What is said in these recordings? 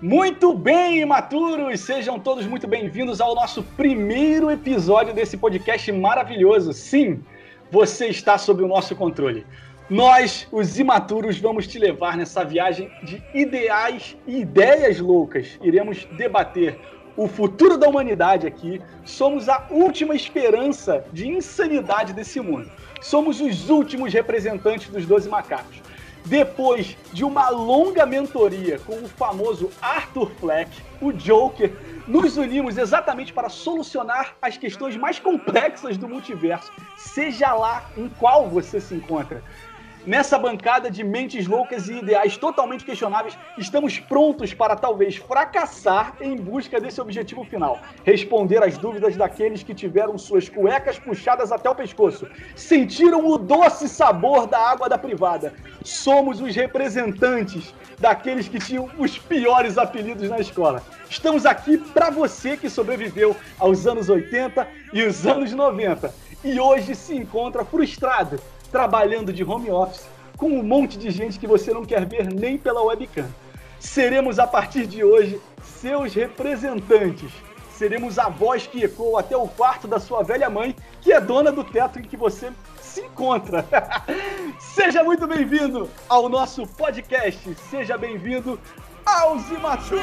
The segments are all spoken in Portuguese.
Muito bem, imaturos! Sejam todos muito bem-vindos ao nosso primeiro episódio desse podcast maravilhoso. Sim, você está sob o nosso controle. Nós, os imaturos, vamos te levar nessa viagem de ideais e ideias loucas. Iremos debater o futuro da humanidade aqui. Somos a última esperança de insanidade desse mundo. Somos os últimos representantes dos Doze Macacos. Depois de uma longa mentoria com o famoso Arthur Fleck, o Joker, nos unimos exatamente para solucionar as questões mais complexas do multiverso, seja lá em qual você se encontra. Nessa bancada de mentes loucas e ideais totalmente questionáveis, estamos prontos para talvez fracassar em busca desse objetivo final: responder às dúvidas daqueles que tiveram suas cuecas puxadas até o pescoço, sentiram o doce sabor da água da privada. Somos os representantes daqueles que tinham os piores apelidos na escola. Estamos aqui para você que sobreviveu aos anos 80 e os anos 90 e hoje se encontra frustrado trabalhando de home office com um monte de gente que você não quer ver nem pela webcam. Seremos a partir de hoje seus representantes. Seremos a voz que ecoa até o quarto da sua velha mãe, que é dona do teto em que você se encontra. Seja muito bem-vindo ao nosso podcast. Seja bem-vindo aos Imaturos!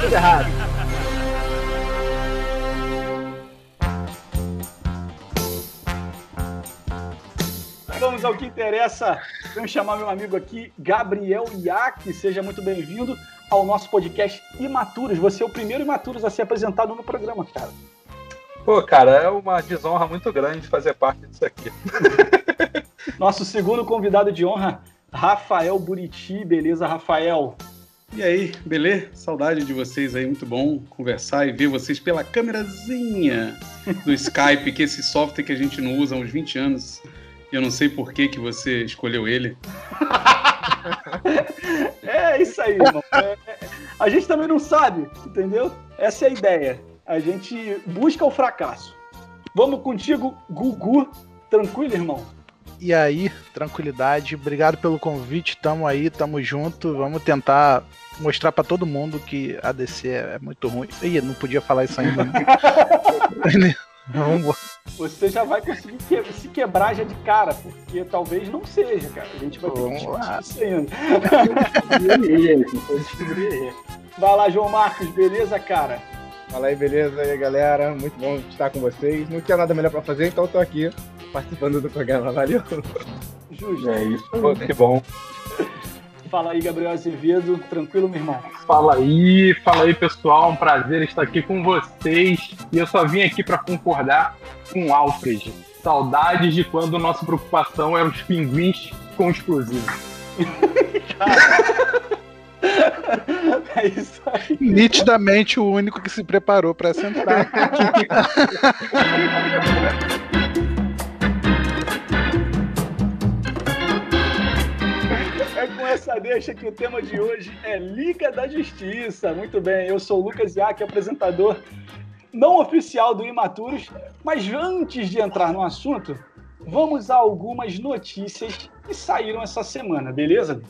Tudo errado. Vamos ao que interessa. Vamos chamar meu amigo aqui, Gabriel Iac. Seja muito bem-vindo ao nosso podcast Imaturos. Você é o primeiro Imaturos a ser apresentado no programa, cara. Pô, cara, é uma desonra muito grande fazer parte disso aqui. Nosso segundo convidado de honra, Rafael Buriti. Beleza, Rafael? E aí, beleza? Saudade de vocês aí, muito bom conversar e ver vocês pela câmerazinha do Skype, que é esse software que a gente não usa há uns 20 anos eu não sei por que, que você escolheu ele. é isso aí, irmão. É, é, a gente também não sabe, entendeu? Essa é a ideia. A gente busca o fracasso. Vamos contigo, Gugu. Tranquilo, irmão? E aí, tranquilidade. Obrigado pelo convite. Tamo aí, tamo junto. Vamos tentar mostrar para todo mundo que a DC é muito ruim. Ih, não podia falar isso ainda. Né? Vamos Você já vai conseguir que, se quebrar já de cara, porque talvez não seja, cara. A gente vai ter que discutir isso ainda. vai lá, João Marcos, beleza, cara? Fala aí, beleza aí, galera. Muito bom estar com vocês. Não tinha nada melhor pra fazer, então tô aqui participando do programa. Valeu. Justo. É isso. Pô, que bom. Fala aí, Gabriel Azevedo. Tranquilo, meu irmão? Fala aí, fala aí, pessoal. Um prazer estar aqui com vocês. E eu só vim aqui para concordar com o Alfred. Saudades de quando nossa preocupação era os pinguins com explosivos. É isso aí. Nitidamente o único que se preparou para sentar. essa deixa que o tema de hoje é Liga da Justiça. Muito bem, eu sou o Lucas Iac, apresentador não oficial do Imaturos, mas antes de entrar no assunto, vamos a algumas notícias que saíram essa semana, beleza?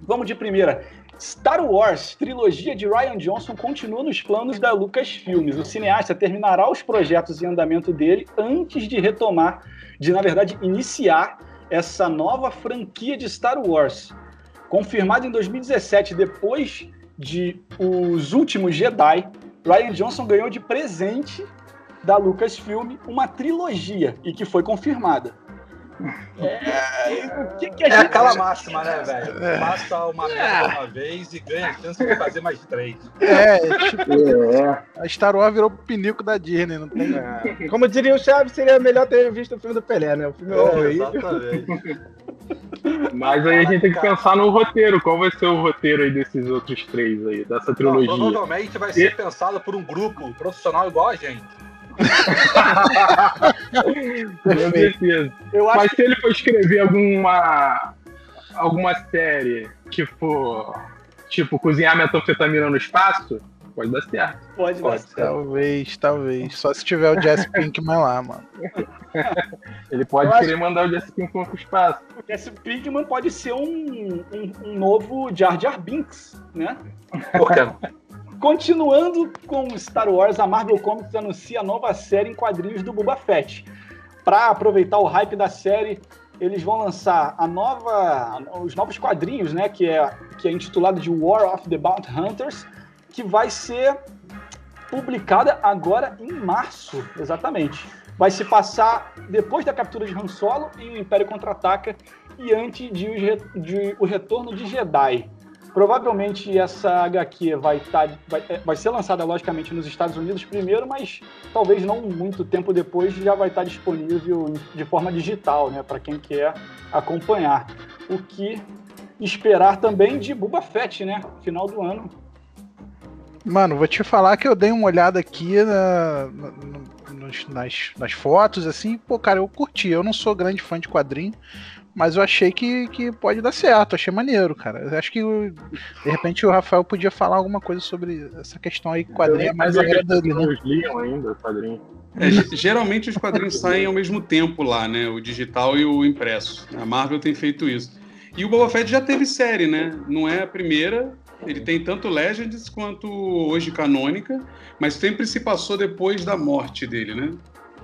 Vamos de primeira. Star Wars, trilogia de Ryan Johnson, continua nos planos da Lucasfilmes. O cineasta terminará os projetos em andamento dele antes de retomar, de na verdade iniciar essa nova franquia de Star Wars. Confirmado em 2017, depois de Os Últimos Jedi, Ryan Johnson ganhou de presente da Lucasfilm uma trilogia e que foi confirmada. É, que que é aquela máxima, né, velho? É. Passa uma merda uma vez e ganha a chance de fazer mais três. É, tipo, é. a Star Wars virou o pinico da Disney, não tem. É. Como diria o Chaves, seria melhor ter visto o filme do Pelé, né? O filme é, Exatamente. Mas aí a gente tem que pensar no roteiro. Qual vai ser o roteiro aí desses outros três aí, dessa trilogia? Não, provavelmente vai ser e... pensado por um grupo profissional igual a gente. Com certeza. Mas se ele for escrever alguma alguma série, tipo, tipo cozinhar metanfetamina no espaço, pode dar certo. Pode, dar Pode certo. Talvez, talvez. Só se tiver o Jesse Pinkman lá, mano. Ele pode Eu acho- querer mandar o Jesse Pinkman pro espaço. O Jesse Pinkman pode ser um, um, um novo Jar Jar Binks, né? Por quê? Continuando com Star Wars, a Marvel Comics anuncia a nova série em quadrinhos do Boba Fett. Para aproveitar o hype da série, eles vão lançar a nova, os novos quadrinhos, né? Que é, que é intitulado de War of the Bounty Hunters, que vai ser publicada agora em março, exatamente. Vai se passar depois da captura de Han Solo e o Império Contra-Ataca e antes de, de o retorno de Jedi. Provavelmente essa HQ vai, tá, vai, é, vai ser lançada, logicamente, nos Estados Unidos primeiro, mas talvez não muito tempo depois já vai estar disponível de forma digital, né, para quem quer acompanhar. O que esperar também de Boba Fett, né, final do ano. Mano, vou te falar que eu dei uma olhada aqui na- nos- nas, nas fotos, assim, pô, cara, eu curti. Eu não sou grande fã de quadrinho, mas eu achei que, que pode dar certo, achei maneiro, cara. Eu acho que o- de repente o Rafael podia falar alguma coisa sobre essa questão aí, que quadrinho mais a área dele, né? Liam ainda o quadrinho. É, ge- geralmente os quadrinhos saem ao mesmo tempo lá, né? O digital e o impresso. A Marvel tem feito isso. E o Boba Fett já teve série, né? Não é a primeira. Ele tem tanto Legends quanto hoje canônica, mas sempre se passou depois da morte dele, né?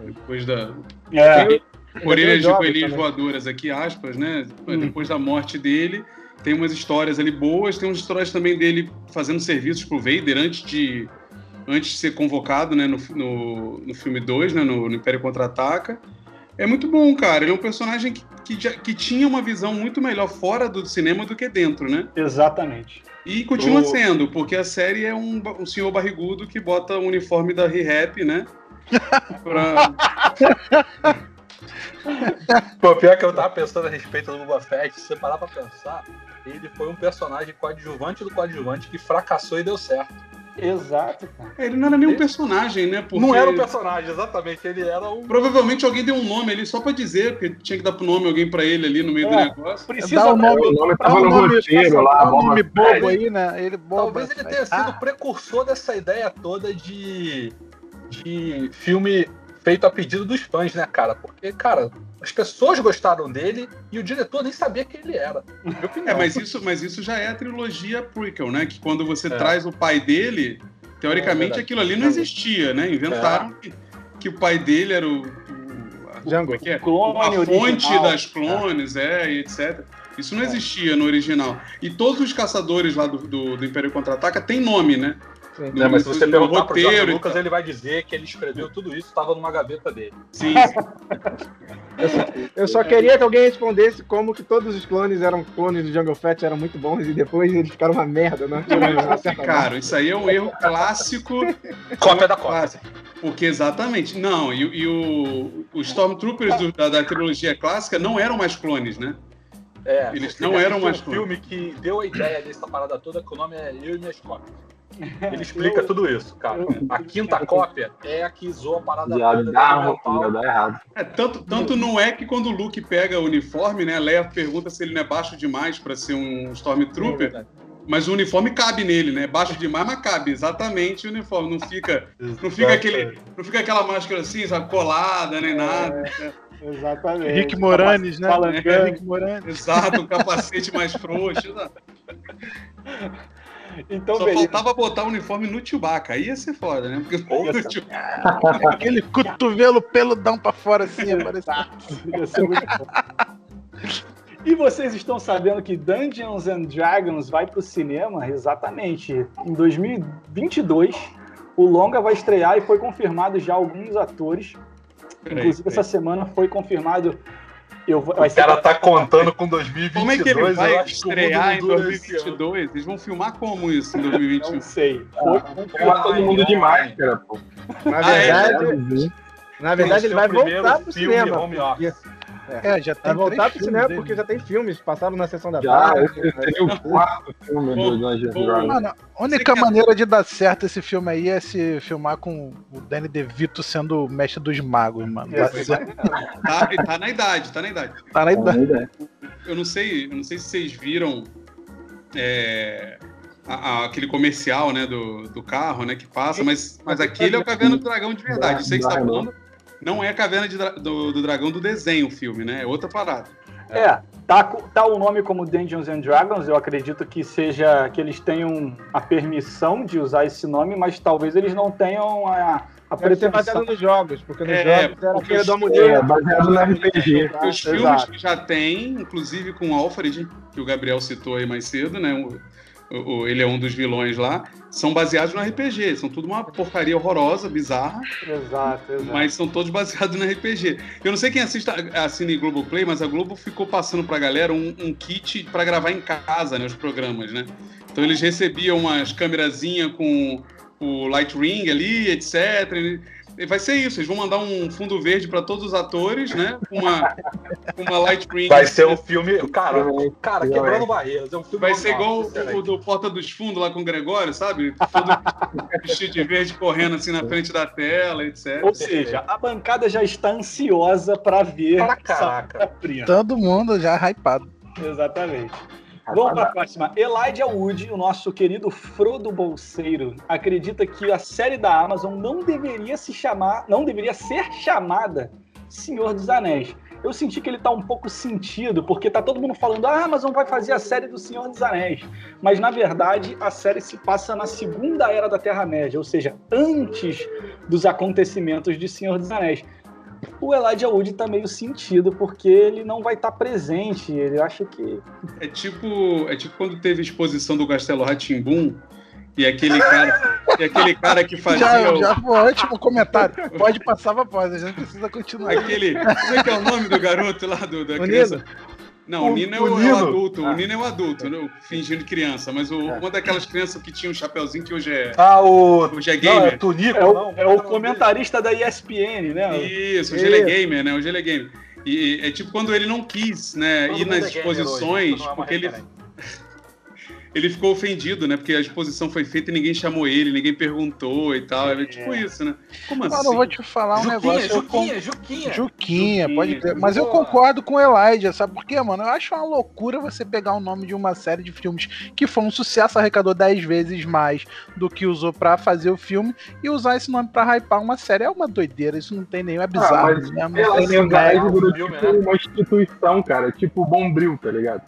Depois da. É, Orelhas coelhinhos também. voadoras aqui, aspas, né? Hum. Depois da morte dele, tem umas histórias ali boas, tem umas histórias também dele fazendo serviços pro Vader antes de, antes de ser convocado, né? No, no, no filme 2, né? No, no Império Contra-Ataca. É muito bom, cara. Ele é um personagem que, que, já- que tinha uma visão muito melhor fora do cinema do que dentro, né? exatamente. E continua O- sendo, porque a série é um, um senhor barrigudo que bota o uniforme da Re-Rap, né? Pra... Pô, pior que eu tava pensando a respeito do Boba Fett, se você parar pra pensar, ele foi um personagem coadjuvante do coadjuvante que fracassou e deu certo. Exato, cara. Ele não era nem um personagem, né? Porque Não era um personagem, exatamente, ele era um. Provavelmente alguém deu um nome ali só pra dizer, porque tinha que dar pro nome alguém pra ele ali no meio do É. negócio. Precisa Dá o nome, O nome tava o no nome, roteiro lá, o nome Boba bobo aí, né? Ele bobo. Talvez ele tenha sido o precursor dessa ideia toda de, de filme feito a pedido dos fãs, né, cara? Porque, cara, as pessoas gostaram dele e o diretor nem sabia quem ele era. É, mas isso, mas isso já é a trilogia prequel, né? Que quando você É. traz o pai dele, teoricamente verdade. aquilo ali não existia, né? Inventaram que, que o pai dele era o. Django. é que é? Clone a fonte original. das clones, é, e etc. Isso não existia no original. E todos os caçadores lá do, do, do Império Contra-Ataca têm nome, né? Sim. É, mas se você no perguntar pro Jorge roteiro Lucas, tal. ele vai dizer que ele escreveu tudo isso, estava numa gaveta dele. Sim, Eu só queria que alguém respondesse como que todos os clones eram clones do Jungle Fett, eram muito bons e depois eles ficaram uma merda, né? Cara, isso aí é um erro clássico. Cópia da cópia. Porque exatamente. Não, e, e o, os Stormtroopers do- da, da trilogia clássica não eram mais clones, né? É, Eles não eram um mais filme que deu a ideia dessa parada toda, que o nome é Eu e Minhas Cópias. Ele explica tudo isso, cara. A quinta cópia é a que zoa a parada Já toda dá, já mental. dá errado. É, tanto, tanto não é que quando o Luke pega o uniforme, né? A Leia pergunta se ele não é baixo demais pra ser um Stormtrooper, mas o uniforme cabe nele, né? Baixo demais, mas cabe exatamente o uniforme. Não fica, não fica, aquele, não fica aquela máscara assim, sabe, colada, nem nada. Exatamente. Rick Moranes, né? Falangando. Rick Moranes. Exato, um capacete mais frouxo. sabe? Então, Só beleza. faltava botar o uniforme no Chewbacca. Aí ia ser foda, né? Porque o Chewbacca- Aquele cotovelo peludão pra fora assim, aparece. Ia ser muito bom. E vocês estão sabendo que Dungeons and Dragons vai pro cinema? Exatamente. Em 2022, o longa vai estrear e foi confirmado já alguns atores. Peraí, Inclusive, peraí. essa semana foi confirmado. Eu, vou- O vai ser- cara tá contando com 2022. Como é que ele vai estrear em não dura esse ano. 2022? Eles vão filmar como isso em 2021? Não sei. Foi Chama todo mundo de máscara, pô. Na Ah, é? verdade, na verdade ele Esse é vai o primeiro voltar pro cinema. home office. É, já tem Vai voltar três pro cinema dele. porque já tem filmes, passaram na sessão da Já, tarde. esse seria o quarto filme do. Mano, a única Você quer- maneira de dar certo esse filme aí é se filmar com o Danny DeVito sendo o mestre dos magos, mano. É, Tá, tá na idade, tá na idade. Tá na idade. Eu não sei, eu não sei se vocês viram é, a- a- aquele comercial, né, do, do carro, né, que passa, mas, mas aquele é o Caverna do Dragão de verdade. Aí que você tá falando não é a Caverna Dra- do, do Dragão do desenho, o filme, né? É outra parada. É, tá, co- tá o nome como Dungeons and Dragons, eu acredito que seja que eles tenham a permissão de usar esse nome, mas talvez eles não tenham a, a Deve ser pretensão. baseado nos jogos, porque nos É, jogos era porque da mulher. É, baseado no RPG. Tá? Os filmes exato. que já tem, inclusive com o Alfred, que o Gabriel citou aí mais cedo, né? O- ele é um dos vilões lá, são baseados no RPG. São tudo uma porcaria horrorosa, bizarra, Exato, exato. mas são todos baseados no RPG. Eu não sei quem assiste, assina em Globoplay, mas a Globo ficou passando pra galera um, um kit pra gravar em casa, né? Os programas, né? Então eles recebiam umas câmerazinhas com o Light Ring ali, etc. Vai ser isso, eles vão mandar um fundo verde pra todos os atores, né? Com uma, uma Light Ring. Vai ser um filme. Cara, cara, quebrando barreiras. É um filme Vai ser igual o, o do Porta dos Fundos lá com o Gregório, sabe? Todo vestido de verde correndo assim na frente da tela, etc. Ou seja, a bancada já está ansiosa para ver Para caraca. Todo mundo já hypado. Exatamente. Vamos para a próxima. Elijah Wood, o nosso querido Frodo Bolseiro, acredita que a série da Amazon não deveria se chamar, não deveria ser chamada Senhor dos Anéis. Eu senti que ele tá um pouco sentido, porque tá todo mundo falando, ah, a Amazon vai fazer a série do Senhor dos Anéis. Mas na verdade, a série se passa na segunda era da Terra-média, ou seja, antes dos acontecimentos de Senhor dos Anéis. O Elijah Wood tá meio sentido, porque ele não vai estar presente. Ele acha que É tipo, é tipo quando teve a exposição do Castelo Ratimbum e aquele cara, e aquele cara que fazia Já, o- já foi ótimo comentário. Pode passar pra pós, a gente precisa continuar. aquele, como é que é o nome do garoto lá do da O criança? Não, o, Nino é o o, é o Nino? adulto, Ah. o Nino é o adulto, né, fingindo criança, mas o- uma daquelas crianças que tinha um chapeuzinho que hoje é, Ah, o. hoje é Não, é gamer. Tunico, É o, não. é o comentarista da ESPN, né? Isso, hoje ele é gamer, né? Hoje ele é gamer. E é tipo quando ele não quis, né, Todo ir nas é gamer hoje, exposições, não é porque ele. Ele ficou ofendido, né? Porque a exposição foi feita e ninguém chamou ele, ninguém perguntou e tal. É, tipo isso, né? Como assim? Mano, eu vou te falar um Juquinha, negócio. eu con- Juquinha, Juquinha. Juquinha, pode Juquinha, crer. Mas eu concordo com o Elijah, sabe por quê, mano? Eu acho uma loucura você pegar o nome de uma série de filmes que foi um sucesso, arrecadou 10 vezes mais do que usou pra fazer o filme e usar esse nome pra hypar uma série. É uma doideira, isso não tem nenhum, é bizarro. mas né? Sei lá, Mas- Senhor dos Anéis virou filme, tipo né? uma instituição, cara. Tipo Bombril, tá ligado?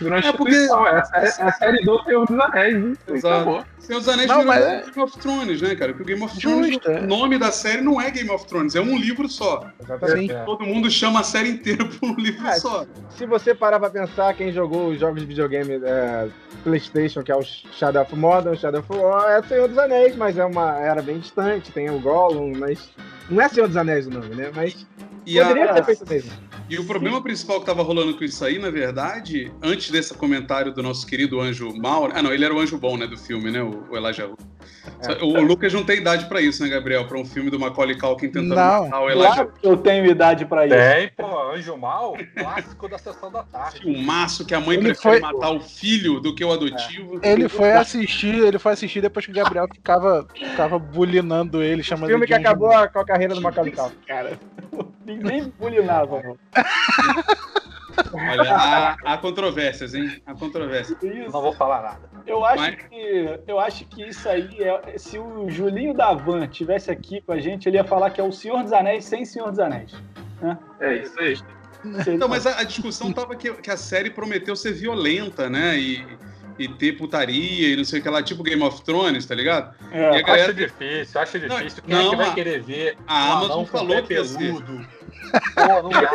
Uma É porque-. É, a série- é a série do Senhor dos Anéis. hein? Exato. Acabou. Senhor dos Anéis Não, virou é- Game of Thrones, né, cara? Porque o Game of Thrones, Justo, é. o nome da série não é Game of Thrones, é um livro só. Exatamente. É. Todo mundo chama a série inteira por um livro Ah, só. Se você parar pra pensar, quem jogou os jogos de videogame é, PlayStation, que é o Shadow of Mordor, Shadow of War, é Senhor dos Anéis, mas é uma era bem distante, tem o Gollum, mas não é Senhor dos Anéis o nome, né? Mas E, a- poderia ter feito mesmo. e o problema principal que tava rolando com isso aí, na verdade, antes desse comentário do nosso querido anjo mal, ah não, ele era o anjo bom, né, do filme, né, o, Elijah Wood. É. O, Lucas não tem idade pra isso, né, Gabriel? Pra um filme do Macaulay Culkin tentando Não. matar o Elijah Claro que eu tenho idade para isso. Tem, pô, Anjo Mal, clássico da sessão da tarde. um maço que a mãe Ele prefere foi- matar o filho do que o adotivo. Ele foi assistir, ele foi assistir depois que o Gabriel ficava, ficava bulinando ele, chamando filme ele que acabou a, com a carreira do Macaulay Culkin. Cara, ninguém bulinava, mano. Olha, há, há controvérsias, hein? Há controvérsias. Isso. Não vou falar nada. Eu acho Mas- que eu acho que isso aí é, se o Julinho Davan tivesse aqui com a gente, ele ia falar que é o Senhor dos Anéis sem Senhor dos Anéis. É isso aí. Seria- Não, mas a, a discussão tava que, que a série prometeu ser violenta, né? E, e ter putaria e não sei o que lá, tipo Game of Thrones, tá ligado? É, E a galera- Acho difícil, acho difícil. Quem não, é que vai a- querer ver a Amazon falou que ia ser. Pô, não dá,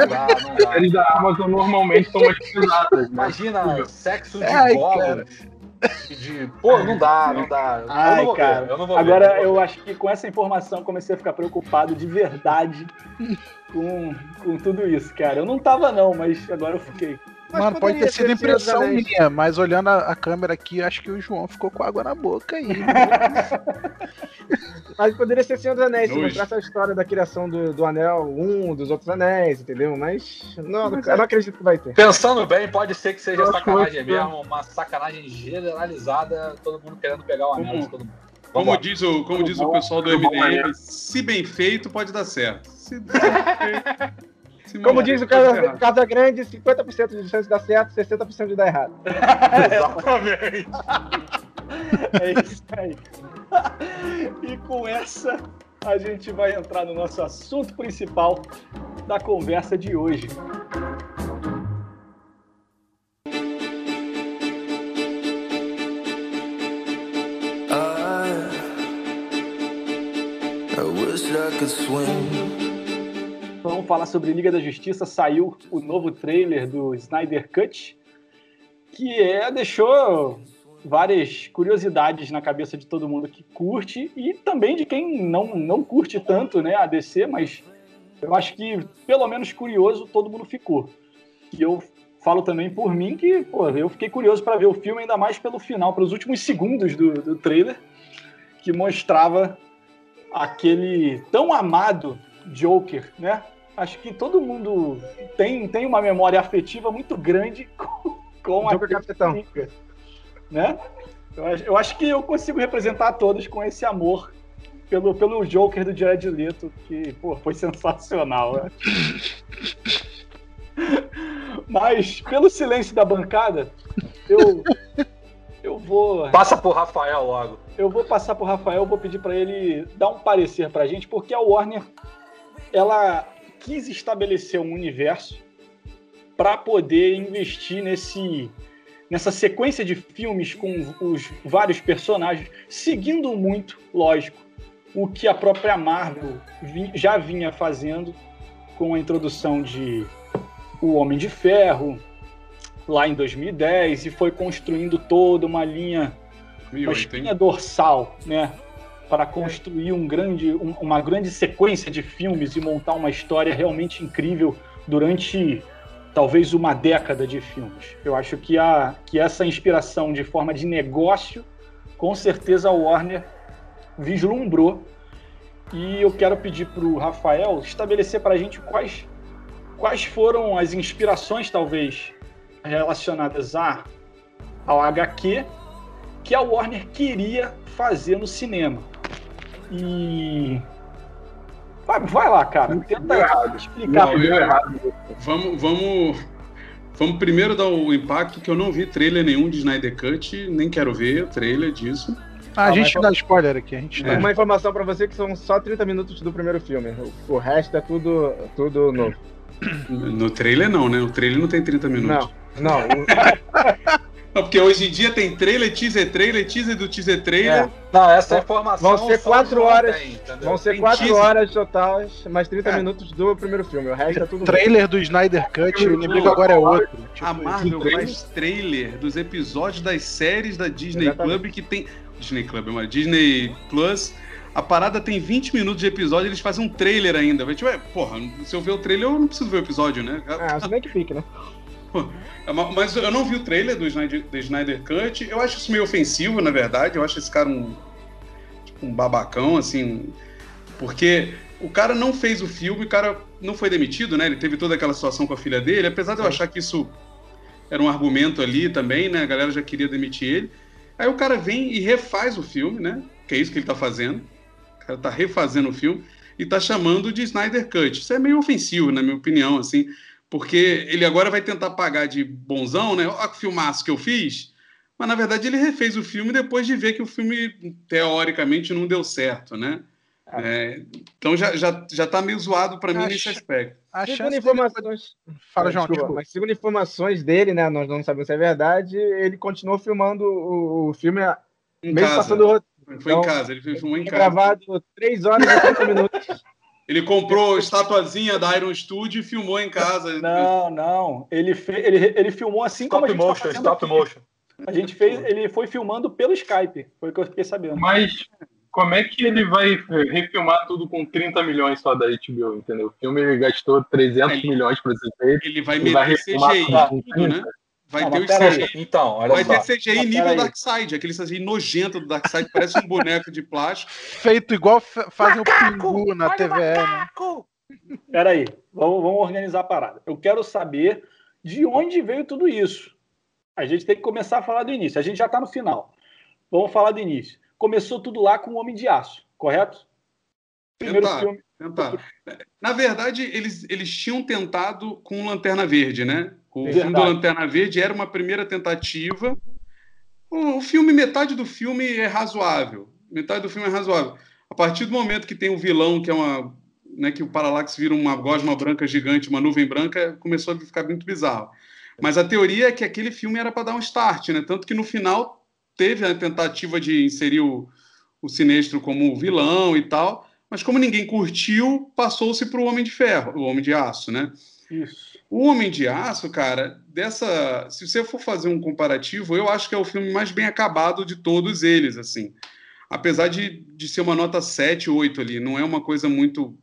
não dá, não não séries da Amazon normalmente são mais pesadas, né? Imagina sexo de Ai, goblins. e De... Pô, não dá, não dá. eu Ai, não vou cara. ver, eu não vou Agora ver. eu acho que com essa informação eu comecei a ficar preocupado de verdade com, com tudo isso, cara. Eu não tava não, mas agora eu fiquei. Mas Mano, pode ter sido impressão minha, mas olhando a, a câmera aqui, acho que o João ficou com água na boca aí. Mas poderia ser Senhor dos Anéis, se Nojo. mostrasse a história da criação do, do Anel 1, dos outros anéis, entendeu? Mas não, eu não acredito que vai ter. Pensando bem, pode ser que seja Eu sacanagem mesmo, uma sacanagem generalizada, todo mundo querendo pegar o anel Como- de todo mundo. Como Vambora. diz o, como diz o pessoal do MDM, se bem feito, pode dar certo. Se bem feito, Como diz o Casa. Casa Grande, 50% de chance de dar certo, 60% de dar errado. Exatamente. É isso aí. E com essa, a gente vai entrar no nosso assunto principal da conversa de hoje. I wish I could swim. Vamos falar sobre Liga da Justiça. Saiu o novo trailer do Snyder Cut, que é, deixou várias curiosidades na cabeça de todo mundo que curte e também de quem não, não curte tanto né, a DC, mas eu acho que pelo menos curioso todo mundo ficou. E eu falo também por mim que pô, eu fiquei curioso para ver o filme, ainda mais pelo final, pelos últimos segundos do, do trailer, que mostrava aquele tão amado Joker, né? Acho que todo mundo tem, tem uma memória afetiva muito grande com, com Joker aquele Capitão. Coringa, né? Eu, acho- eu acho que eu consigo representar todos com esse amor pelo, pelo Joker do Jared Leto, que pô, foi sensacional. Né? Mas pelo silêncio da bancada, eu eu vou Passa por Rafael logo. eu vou passar pro Rafael, vou pedir para ele dar um parecer pra gente, porque a Warner ela quis estabelecer um universo para poder investir nesse nessa sequência de filmes com os vários personagens, seguindo muito, lógico, o que a própria Marvel já vinha fazendo com a introdução de O Homem de Ferro lá em 2010 e foi construindo toda uma linha uma 2008, hein? espinha dorsal, né? Para construir um grande, um- uma grande sequência de filmes e montar uma história realmente incrível durante talvez uma década de filmes. Eu acho que, a, que essa inspiração de forma de negócio, com certeza a Warner vislumbrou. E eu quero pedir para o Rafael estabelecer para a gente quais, quais foram as inspirações, talvez, relacionadas a, ao HQ que a Warner queria fazer no cinema. E. Vai, vai lá, cara. Tenta errado. explicar. Não, deu errado. Vamos, vamos, vamos primeiro dar o impacto que eu não vi trailer nenhum de Snyder Cut, nem quero ver o trailer disso. Ah, a Ah, gente mas- dá spoiler aqui, a gente dá. É. Uma informação pra você que são só 30 minutos do primeiro filme. O, o resto é tudo, tudo novo. No trailer não, né? O trailer não tem 30 minutos. Não, não. Não, porque hoje em dia tem trailer, teaser trailer, teaser do teaser trailer. É. Não, essa informação. Vão ser quatro horas. tem? Vão ser Tem 4 teaser. horas totais, mais 30 É. minutos do primeiro filme. O resto é tudo novo. Trailer do Snyder Cut, o inimigo agora é outro. Tipo, A Marvel trailer? faz trailer dos episódios das séries da Disney Exatamente. Club que tem. Disney Club, uma Disney Plus. A parada tem 20 minutos de episódio, eles fazem um trailer ainda. Vai, Tipo, é, porra, se eu ver o trailer, eu não preciso ver o episódio, né? Ah, se bem que fique, né? Ma- Mas eu não vi o trailer do Snyder, do Snyder Cut. Eu acho isso meio ofensivo, na verdade. Eu acho esse cara um, tipo, um babacão, assim. Porque o cara não fez o filme, o cara não foi demitido, né? Ele teve toda aquela situação com a filha dele. Apesar de eu achar que isso era um argumento ali também, né? A galera já queria demitir ele. Aí o cara vem e refaz o filme, né? Que é isso que ele tá fazendo. O cara tá refazendo o filme e tá chamando de Snyder Cut. Isso é meio ofensivo, na minha opinião, assim. Porque ele agora vai tentar pagar de bonzão, né? Olha que filmaço que eu fiz. Mas na verdade ele refez o filme depois de ver que o filme, teoricamente, não deu certo, né? É, então já, já, já tá meio zoado pra mim nesse aspecto. a Segundo chance dele- informações. Fala, Ah, João, desculpa, desculpa. Mas segundo informações dele, né? Nós não sabemos se é verdade. Ele continuou filmando o, o filme, Em mesmo casa. passando o roteiro. Foi em Então, casa, ele filmou em Foi casa. gravado 3 horas e 30 minutos. Ele comprou a estatuazinha da Iron Studio e filmou em casa. Não, não. Ele, fe... ele, ele filmou assim como a Stop gente tá motion, fazendo stop aqui. motion. A gente fez, ele foi filmando pelo Skype, foi o que eu fiquei sabendo. Mas como é que ele vai refilmar tudo com 30 milhões só da HBO, entendeu? O filme gastou 300 Ele- milhões para ser feito. Ele vai Ele vai meter refilmar CGI tudo, né? Vai Não, ter o CGI. aí. Então, olha Vai só. ter CGI Mas nível. Darkseid, aquele CGI nojento do Darkseid, parece um boneco de plástico. Feito igual fa- fazem o Pingu na TVE, né? Peraí, vamos, vamos organizar a parada. Eu quero saber de onde veio tudo isso. A gente tem que começar a falar do início. A gente já está no final. Vamos falar do início. Começou tudo lá com o Homem de Aço, correto? Primeiro Tentar. filme, Tentaram. Na verdade, eles, eles tinham tentado com Lanterna Verde, né? O Verdade. filme do Lanterna Verde era uma primeira tentativa. O, o filme, metade do filme é razoável. Metade do filme é razoável. A partir do momento que tem o vilão, que é uma. Né, que o Parallax vira uma gosma branca gigante, uma nuvem branca, começou a ficar muito bizarro. Mas a teoria é que aquele filme era para dar um start, né? Tanto que no final teve a tentativa de inserir o, o Sinestro como vilão e tal, mas como ninguém curtiu, passou-se para o Homem de Ferro, o Homem de Aço, né? Isso. O Homem de Aço, cara, dessa, se você for fazer um comparativo, eu acho que é o filme mais bem acabado de todos eles, assim. Apesar de, de ser uma nota 7, 8 ali, não é uma coisa muito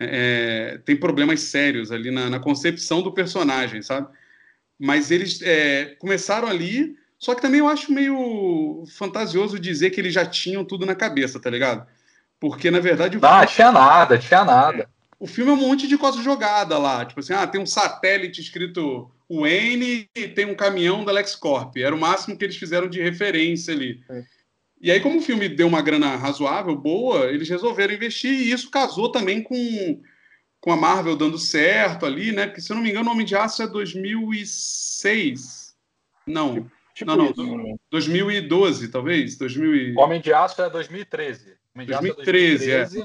é, tem problemas sérios ali na, na, concepção do personagem, sabe? Mas eles é, começaram ali, só que também eu acho meio fantasioso dizer que eles já tinham tudo na cabeça, tá ligado? Porque, na verdade. O não, filme, tinha nada, tinha nada. O filme é um monte de coisa jogada lá. Tipo assim, ah, tem um satélite escrito Wayne e tem um caminhão da LexCorp. Era o máximo que eles fizeram de referência ali. É. E aí, como o filme deu uma grana razoável, boa, eles resolveram investir e isso casou também com, com a Marvel dando certo ali, né? Porque, se eu não me engano, o Homem de Aço é 2006. Não. Tipo não, isso. não. 2012, talvez? 2000 e... O Homem de Aço é 2013. Homem de 2013, Aço é 2013,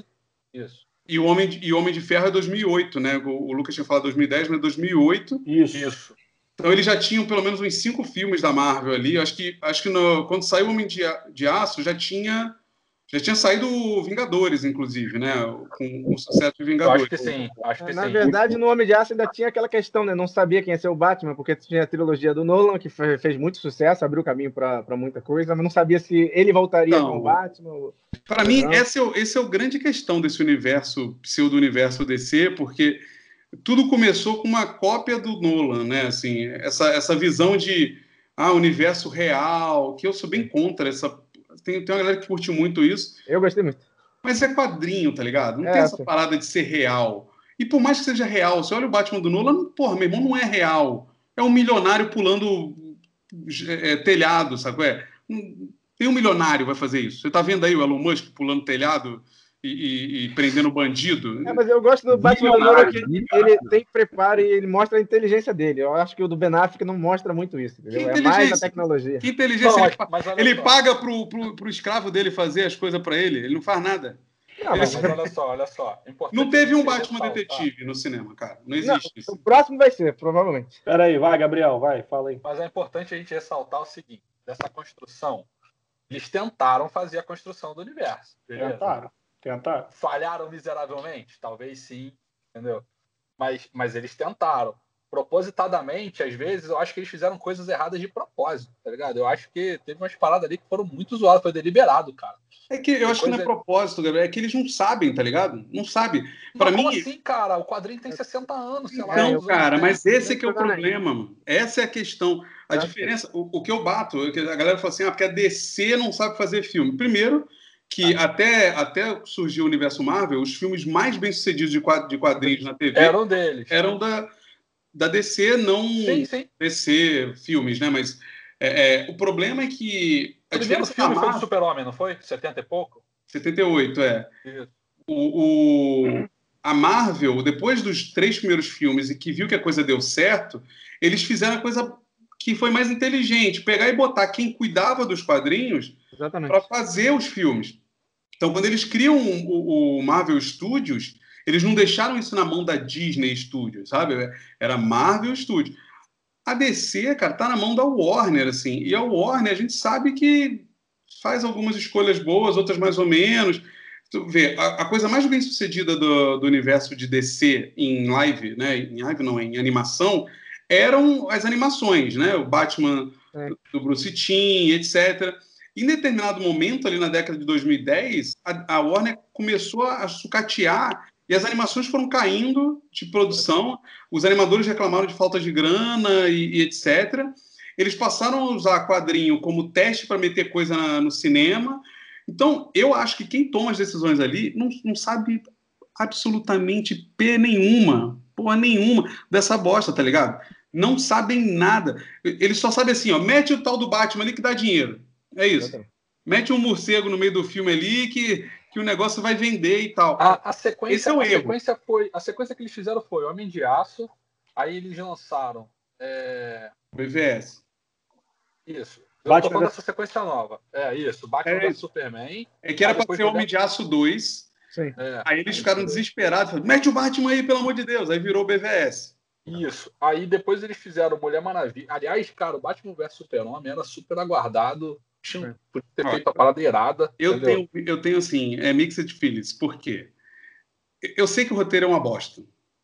é. Isso. E o Homem de, e Homem de Ferro é 2008, né? O, o Lucas tinha falado 2010, mas é 2008. Isso. Isso. Então eles já tinham pelo menos uns cinco filmes da Marvel ali. Acho que, acho que no, quando saiu o Homem de, de Aço já tinha já tinha saído Vingadores, inclusive, né? Com o sucesso de Vingadores. Eu acho que sim. Acho que Na sim. verdade, no Homem de Aço ainda tinha aquela questão, né? Não sabia quem ia ser o Batman, porque tinha a trilogia do Nolan, que fez muito sucesso, abriu caminho para muita coisa, mas não sabia se ele voltaria Não. com o Batman. Para mim, Não. essa é, o, esse é o grande questão desse universo, pseudo-universo DC, porque tudo começou com uma cópia do Nolan, né? Assim, essa, essa visão de ah, universo real, que eu sou bem contra essa. Tem, tem uma galera que curte muito isso, Eu gostei muito. mas é quadrinho, tá ligado? Não É, tem essa sim. parada de ser real. E por mais que seja real, você olha o Batman do Nolan, porra, meu irmão, não é real. É um milionário pulando é, telhado, sabe? É, tem um milionário vai fazer isso. Você tá vendo aí o Elon Musk pulando telhado e, e- prendendo bandido? É, mas eu gosto do Batman do Nolan que ele tem preparo e ele mostra a inteligência dele. Eu acho que o do Ben Affleck não mostra muito isso, É mais a inteligência? tecnologia. Que inteligência. Não, ele mas, pa- mas ele paga pro, pro, pro escravo dele fazer as coisas pra ele. Ele não faz nada. Não, Mas, mas- mas olha só, olha só. É importante Não teve um Batman ressaltar. detetive no cinema, cara. Não não, existe o isso. próximo vai ser, provavelmente. Pera aí, vai, Gabriel, vai, fala aí. Mas é importante a gente ressaltar o seguinte: dessa construção, eles tentaram fazer a construção do universo. beleza? Tentaram, tentaram. Falharam miseravelmente? Talvez sim, entendeu? Mas, mas eles tentaram. Propositadamente, às vezes, eu acho que eles fizeram coisas erradas de propósito, tá ligado? Eu acho que teve umas paradas ali que foram muito zoadas, foi deliberado, cara. É que eu acho que não é propósito, Gabriel. É que eles não sabem, tá ligado? Não sabem. Pra Mas mim. como assim, cara? O quadrinho tem 60 anos, sei lá. Então, anos, cara, mas esse é que é o Não problema, mano. Essa é a questão. A Tá. diferença, o, o que eu bato, é que a galera fala assim, ah, porque a DC não sabe fazer filme. Primeiro, que até, até surgir o universo Marvel, os filmes mais bem-sucedidos de quad- de quadrinhos na TV Era um deles. eram da, da DC, não Sim, sim. DC filmes, né? Mas é, é, o problema é que O primeiro filme foi do Marvel... Super-Homem, não foi? 70 e pouco? 78, é. Isso. o, o- a Marvel, depois dos três primeiros filmes e que viu que a coisa deu certo, eles fizeram a coisa que foi mais inteligente, pegar e botar quem cuidava dos quadrinhos. Para fazer os filmes. Então, quando eles criam o, o Marvel Studios, eles não deixaram isso na mão da Disney Studios, sabe? Era Marvel Studios. A DC, cara, tá na mão da Warner, assim. E a Warner, a gente sabe que faz algumas escolhas boas, outras mais ou menos. Tu vê, a, a coisa mais bem sucedida do, do universo de DC em live, né? Em live não, em animação, eram as animações, né? O Batman É. do Bruce Timm, etc. Em determinado momento, ali na década de 2010, a, a Warner começou a sucatear e as animações foram caindo de produção. Os animadores reclamaram de falta de grana e, e etc. Eles passaram a usar quadrinho como teste para meter coisa na- no cinema. Então, eu acho que quem toma as decisões ali não, não sabe absolutamente P nenhuma, porra nenhuma dessa bosta, tá ligado? Não sabem nada. Eles só sabem assim, ó, mete o tal do Batman ali que dá dinheiro. É isso. Exatamente. Mete um morcego no meio do filme ali que, que o negócio vai vender e tal. A, a sequência, Esse é o a erro. sequência foi. A sequência que eles fizeram foi Homem de Aço, aí eles lançaram. é, BVS. Isso. Eu Batman tô falando vs- dessa sequência nova. É isso, Batman É vs Superman. É que era depois ser Homem de Aço 2. Sim. É, Aí eles ficaram desesperados. Falaram, Mete o Batman aí, pelo amor de Deus. Aí virou BVS. Isso. Aí depois eles fizeram Mulher Maravilha. Aliás, cara, o Batman vs Super-Homem era super aguardado. Tinha podia ter feito a parada irada. Eu entendeu? tenho, eu tenho, assim, é mixed feelings. Por quê? Eu sei que o roteiro é uma bosta.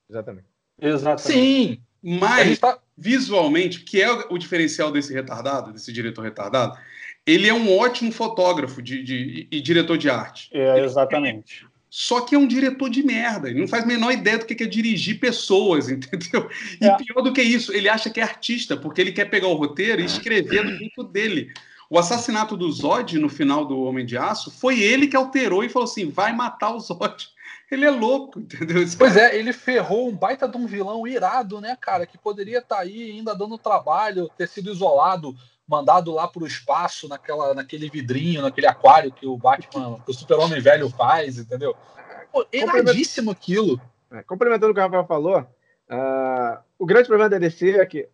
Exatamente. Exatamente. Sim! Mas, tá... visualmente, que é o o diferencial desse retardado, desse diretor retardado, ele é um ótimo fotógrafo de, de- e diretor de arte. É, exatamente. Só que é um diretor de merda. Ele não faz a menor ideia do que é dirigir pessoas, entendeu? E É. pior do que isso, ele acha que é artista, porque ele quer pegar o roteiro e escrever do jeito dele. O assassinato do Zod no final do Homem de Aço foi ele que alterou e falou assim: vai matar o Zod. Ele é louco, entendeu? Pois é, ele ferrou um baita de um vilão irado, né, cara? Que poderia estar aí ainda dando trabalho, ter sido isolado, mandado lá pro espaço, naquela, naquele vidrinho, naquele aquário que o Batman, que o Super-Homem velho faz, entendeu? Pô, iradíssimo aquilo. É, complementando o que o Rafael falou, ah, o grande problema da DC é que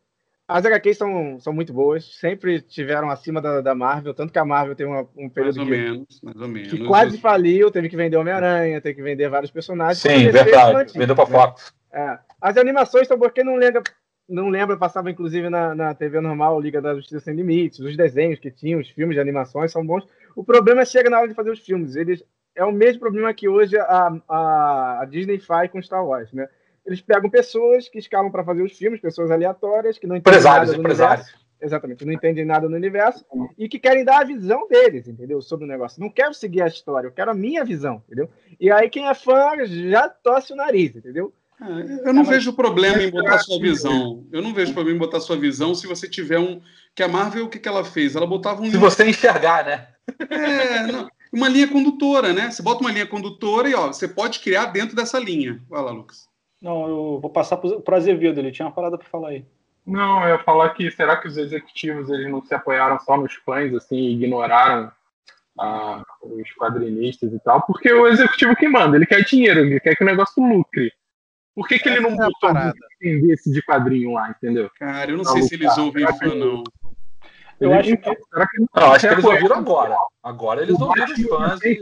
as HQs são, são muito boas, sempre tiveram acima da, da Marvel, tanto que a Marvel tem uma- um Mais período ou que, menos, mais ou menos. que quase faliu, teve que vender Homem-Aranha, teve que vender vários personagens. Sim, DC verdade. Vendeu pra né? Fox. É. As animações são porque não lembra, não lembra, passava inclusive na, na TV normal, Liga da Justiça Sem Limites, os desenhos que tinham, os filmes de animações são bons. O problema é chega na hora de fazer os filmes. Eles é o mesmo problema que hoje a, a, a Disney faz com Star Wars, né? Eles pegam pessoas que escalam para fazer os filmes, pessoas aleatórias que não entendem Empresários, nada do empresários. universo. Exatamente, não entendem nada no universo e que querem dar a visão deles, entendeu? Sobre o negócio. Não quero seguir a história, eu quero a minha visão, entendeu? E aí quem é fã já torce o nariz, entendeu? Ah, Eu não vejo problema em botar sua visão. Eu não vejo problema em botar sua visão se você tiver um. Que a Marvel, o que, que ela fez? Ela botava um. Se você enxergar, né? É, não, uma linha condutora, né? Você bota uma linha condutora e ó, você pode criar dentro dessa linha. Vai lá, Lucas. Não, eu vou passar pro, pro Azevedo, ele tinha uma parada pra falar aí. Não, eu ia falar que será que os executivos eles não se apoiaram só nos fãs, assim, e ignoraram ah, os quadrinistas e tal? Porque o executivo que manda, ele quer dinheiro, ele quer que o negócio lucre. Por que, que ele não Essa é botou entender esse de quadrinho lá, entendeu? Cara, eu não Tá sei se eles ouvem fã, não. Eu Ele- acho então, será que Não, acho que eles ouviram agora. Agora eles O ouviram os fãs. E...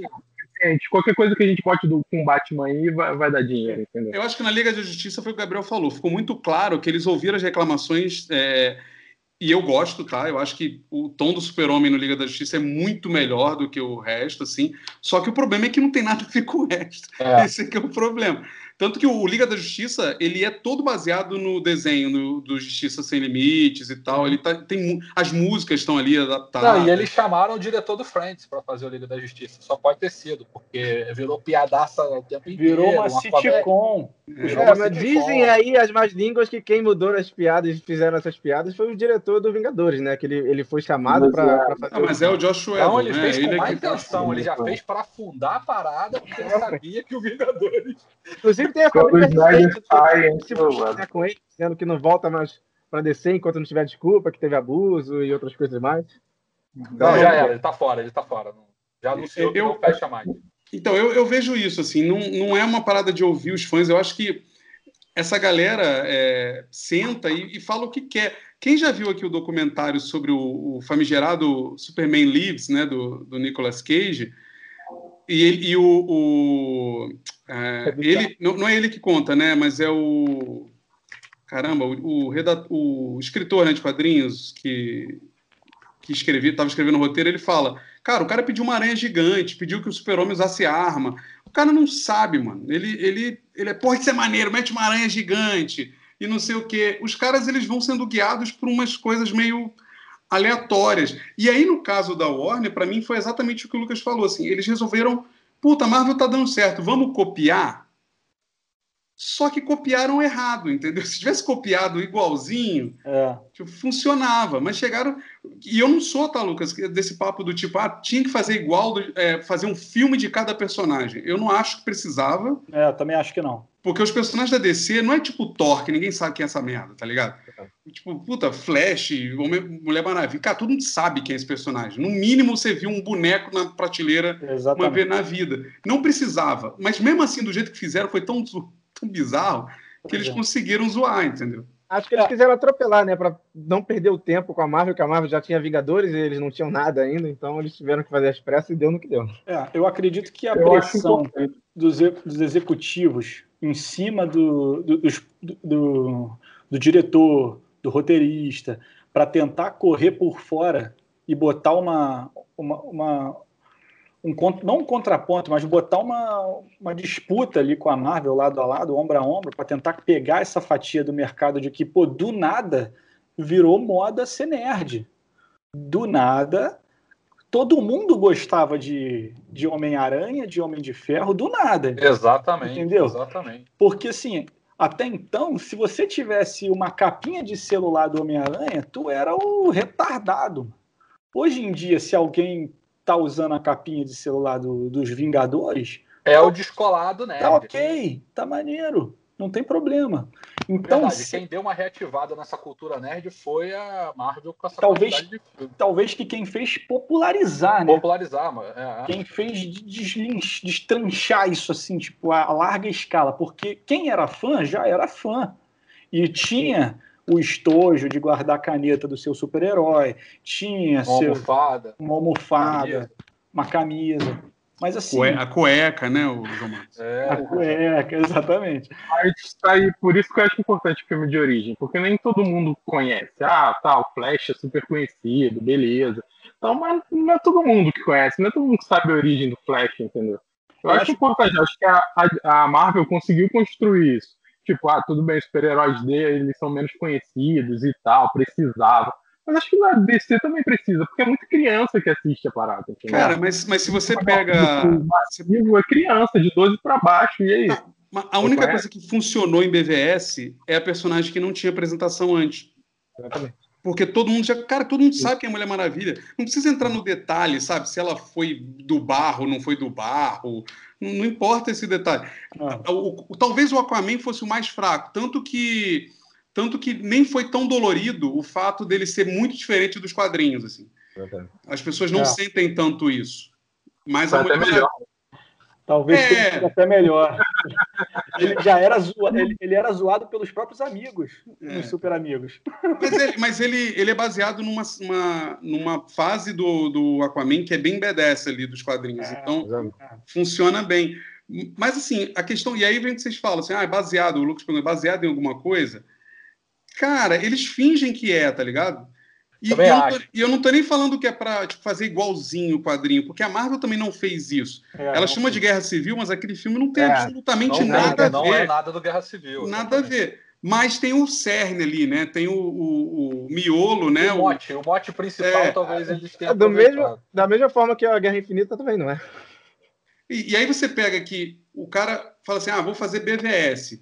Gente, qualquer coisa que a gente bote do, com Batman aí vai, vai dar dinheiro, entendeu? Eu acho que na Liga da Justiça foi o que o Gabriel falou. Ficou muito claro que eles ouviram as reclamações. é, E eu gosto, tá? Eu acho que o tom do Super-Homem no Liga da Justiça é muito melhor do que o resto, assim. Só que o problema é que não tem nada a ver com o resto. É. Esse é que é o problema. Tanto que o Liga da Justiça, ele é todo baseado no desenho no- do Justiça Sem Limites e tal. Ele tá, tem as músicas estão ali adaptadas. Não, e eles chamaram o diretor do Friends pra fazer o Liga da Justiça. Só pode ter sido, porque virou piadaça o tempo inteiro. Virou uma comédia. sitcom. É. Virou É, uma mas sitcom. dizem aí as más línguas que quem mudou as piadas e fizeram essas piadas foi o diretor do Vingadores, né? Que ele, ele foi chamado é- pra fazer. Ah, mas é o Josh Whedon, Então ele né? fez com Ele é má intenção, ele já fez pra afundar a parada, porque ele sabia que o Vingadores. Inclusive tem a Quando o família Snyder recente sai, que entra se o- fuder com ele, dizendo que não volta mais pra descer enquanto não tiver desculpa, que teve abuso e outras coisas mais. Não, já era, ele tá fora, ele tá fora. Já anunciou que Eu- não fecha mais. Então, eu, eu vejo isso, assim, não, não é uma parada de ouvir os fãs, eu acho que essa galera é, senta e, e fala o que quer. Quem já viu aqui o documentário sobre o, o famigerado Superman Lives, né, do, do Nicolas Cage, e, e o... o, é, ele, não, não é ele que conta, né, mas é o... Caramba, o, o, redat- o escritor né, de quadrinhos que, que escrevia, estava escrevendo o roteiro, ele fala Cara, o cara pediu uma aranha gigante, pediu que o super-homem usasse arma. O cara não sabe, mano. Ele, ele, ele é, pô, isso é maneiro, mete uma aranha gigante e não sei o quê. Os caras, eles vão sendo guiados por umas coisas meio aleatórias. E aí, no caso da Warner, para mim foi exatamente o que o Lucas falou, assim, eles resolveram, puta, a Marvel tá dando certo, vamos copiar? Só que copiaram errado, entendeu? Se tivesse copiado igualzinho, É. tipo, funcionava. Mas chegaram. E eu não sou, tá, Lucas, desse papo do tipo, ah, tinha que fazer igual, é, fazer um filme de cada personagem. Eu não acho que precisava. É, eu também acho que não. Porque os personagens da DC não é tipo Thor, que ninguém sabe quem é essa merda, tá ligado? Tipo, puta, Flash, Homem- Mulher Maravilha. Cara, todo mundo sabe quem é esse personagem. No mínimo, você viu um boneco na prateleira uma Exatamente. vez na vida. Não precisava. Mas mesmo assim, do jeito que fizeram, foi tão, tão bizarro que eles É. conseguiram zoar, entendeu? Acho que eles quiseram atropelar, né? Pra não perder o tempo com a Marvel, que a Marvel já tinha Vingadores e eles não tinham nada ainda, então eles tiveram que fazer as pressas e deu no que deu. É, eu acredito que a Eu pressão dos, dos executivos em cima do, do, dos- do, do- do diretor, do roteirista, para tentar correr por fora e botar uma, uma, uma- um não um contraponto, mas botar uma, uma disputa ali com a Marvel lado a lado, ombro a ombro, para tentar pegar essa fatia do mercado de que, pô, do nada virou moda ser nerd. Do nada todo mundo gostava de, de Homem-Aranha, de Homem de Ferro, do nada. Exatamente. Entendeu? Exatamente. Porque, assim, até então, se você tivesse uma capinha de celular do Homem-Aranha, tu era o retardado. Hoje em dia, se alguém tá usando a capinha de celular do- dos Vingadores, É o descolado, né? tá ok, tá maneiro, não tem problema. Então, Verdade, se- quem deu uma reativada nessa cultura nerd foi a Marvel com essa Talvez- de filme. talvez que quem fez popularizar, né? Popularizar, mano. É, é. quem fez deslin- destranchar isso assim, tipo, a larga escala, porque quem era fã já era fã e tinha o estojo de guardar a caneta do seu super-herói, tinha Uma seu, almofada. uma almofada, camisa. uma camisa, mas assim, A cueca, né, o João Marcos? É, a cueca, exatamente. Mas tá aí, por isso que eu acho importante o filme de origem, porque nem todo mundo conhece. Ah, tá, o Flash é super conhecido, beleza. Então, mas não é todo mundo que conhece, não é todo mundo que sabe a origem do Flash, entendeu? Eu, Eu acho, acho- importante, acho que a, a, a Marvel conseguiu construir isso. Tipo, ah, tudo bem, os super-heróis dele eles são menos conhecidos e tal, precisava. Mas acho que na DC também precisa, porque é muita criança que assiste a parada, entendeu? Cara, mas, mas se você pega. O massivo é criança, de 12 pra baixo, e aí? A única é? coisa que funcionou em BVS é a personagem que não tinha apresentação antes. Exatamente. Porque todo mundo já. Cara, todo mundo sabe que é Mulher Maravilha. Não precisa entrar no detalhe, sabe? Se ela foi do barro, não foi do barro. Não, não importa esse detalhe. Ah, O- o- talvez o Aquaman fosse o mais fraco. Tanto que. Tanto que nem foi tão dolorido o fato dele ser muito diferente dos quadrinhos, assim. As pessoas não É. sentem tanto isso. Mas Foi a até melhor. talvez É. tenha sido até melhor. Ele já era, zoa- ele, ele era zoado pelos próprios amigos, É. nos super amigos. Mas ele, mas ele, ele é baseado numa, uma- numa fase do, do Aquaman que é bem B10 ali dos quadrinhos. É. Então, Exatamente. funciona bem. Mas assim, a questão. E aí vem que vocês falam assim: ah, é baseado, o Lucas perguntou, é baseado em alguma coisa. Cara, eles fingem que é, tá ligado? E, eu, não tô, e eu não tô nem falando que é pra tipo, fazer igualzinho o quadrinho, porque a Marvel também não fez isso. É, Ela não- chama de guerra civil, mas aquele filme não tem É, absolutamente não, nada é, a não ver. é nada do Guerra Civil. Nada a exatamente. ver. Mas tem o cerne ali, né? Tem o, o- o miolo, né? O mote, o mote principal, É. talvez eles tenham É do mesmo, da mesma forma que a Guerra Infinita também, não é? E, e aí você pega que o cara fala assim, ah, vou fazer BVS.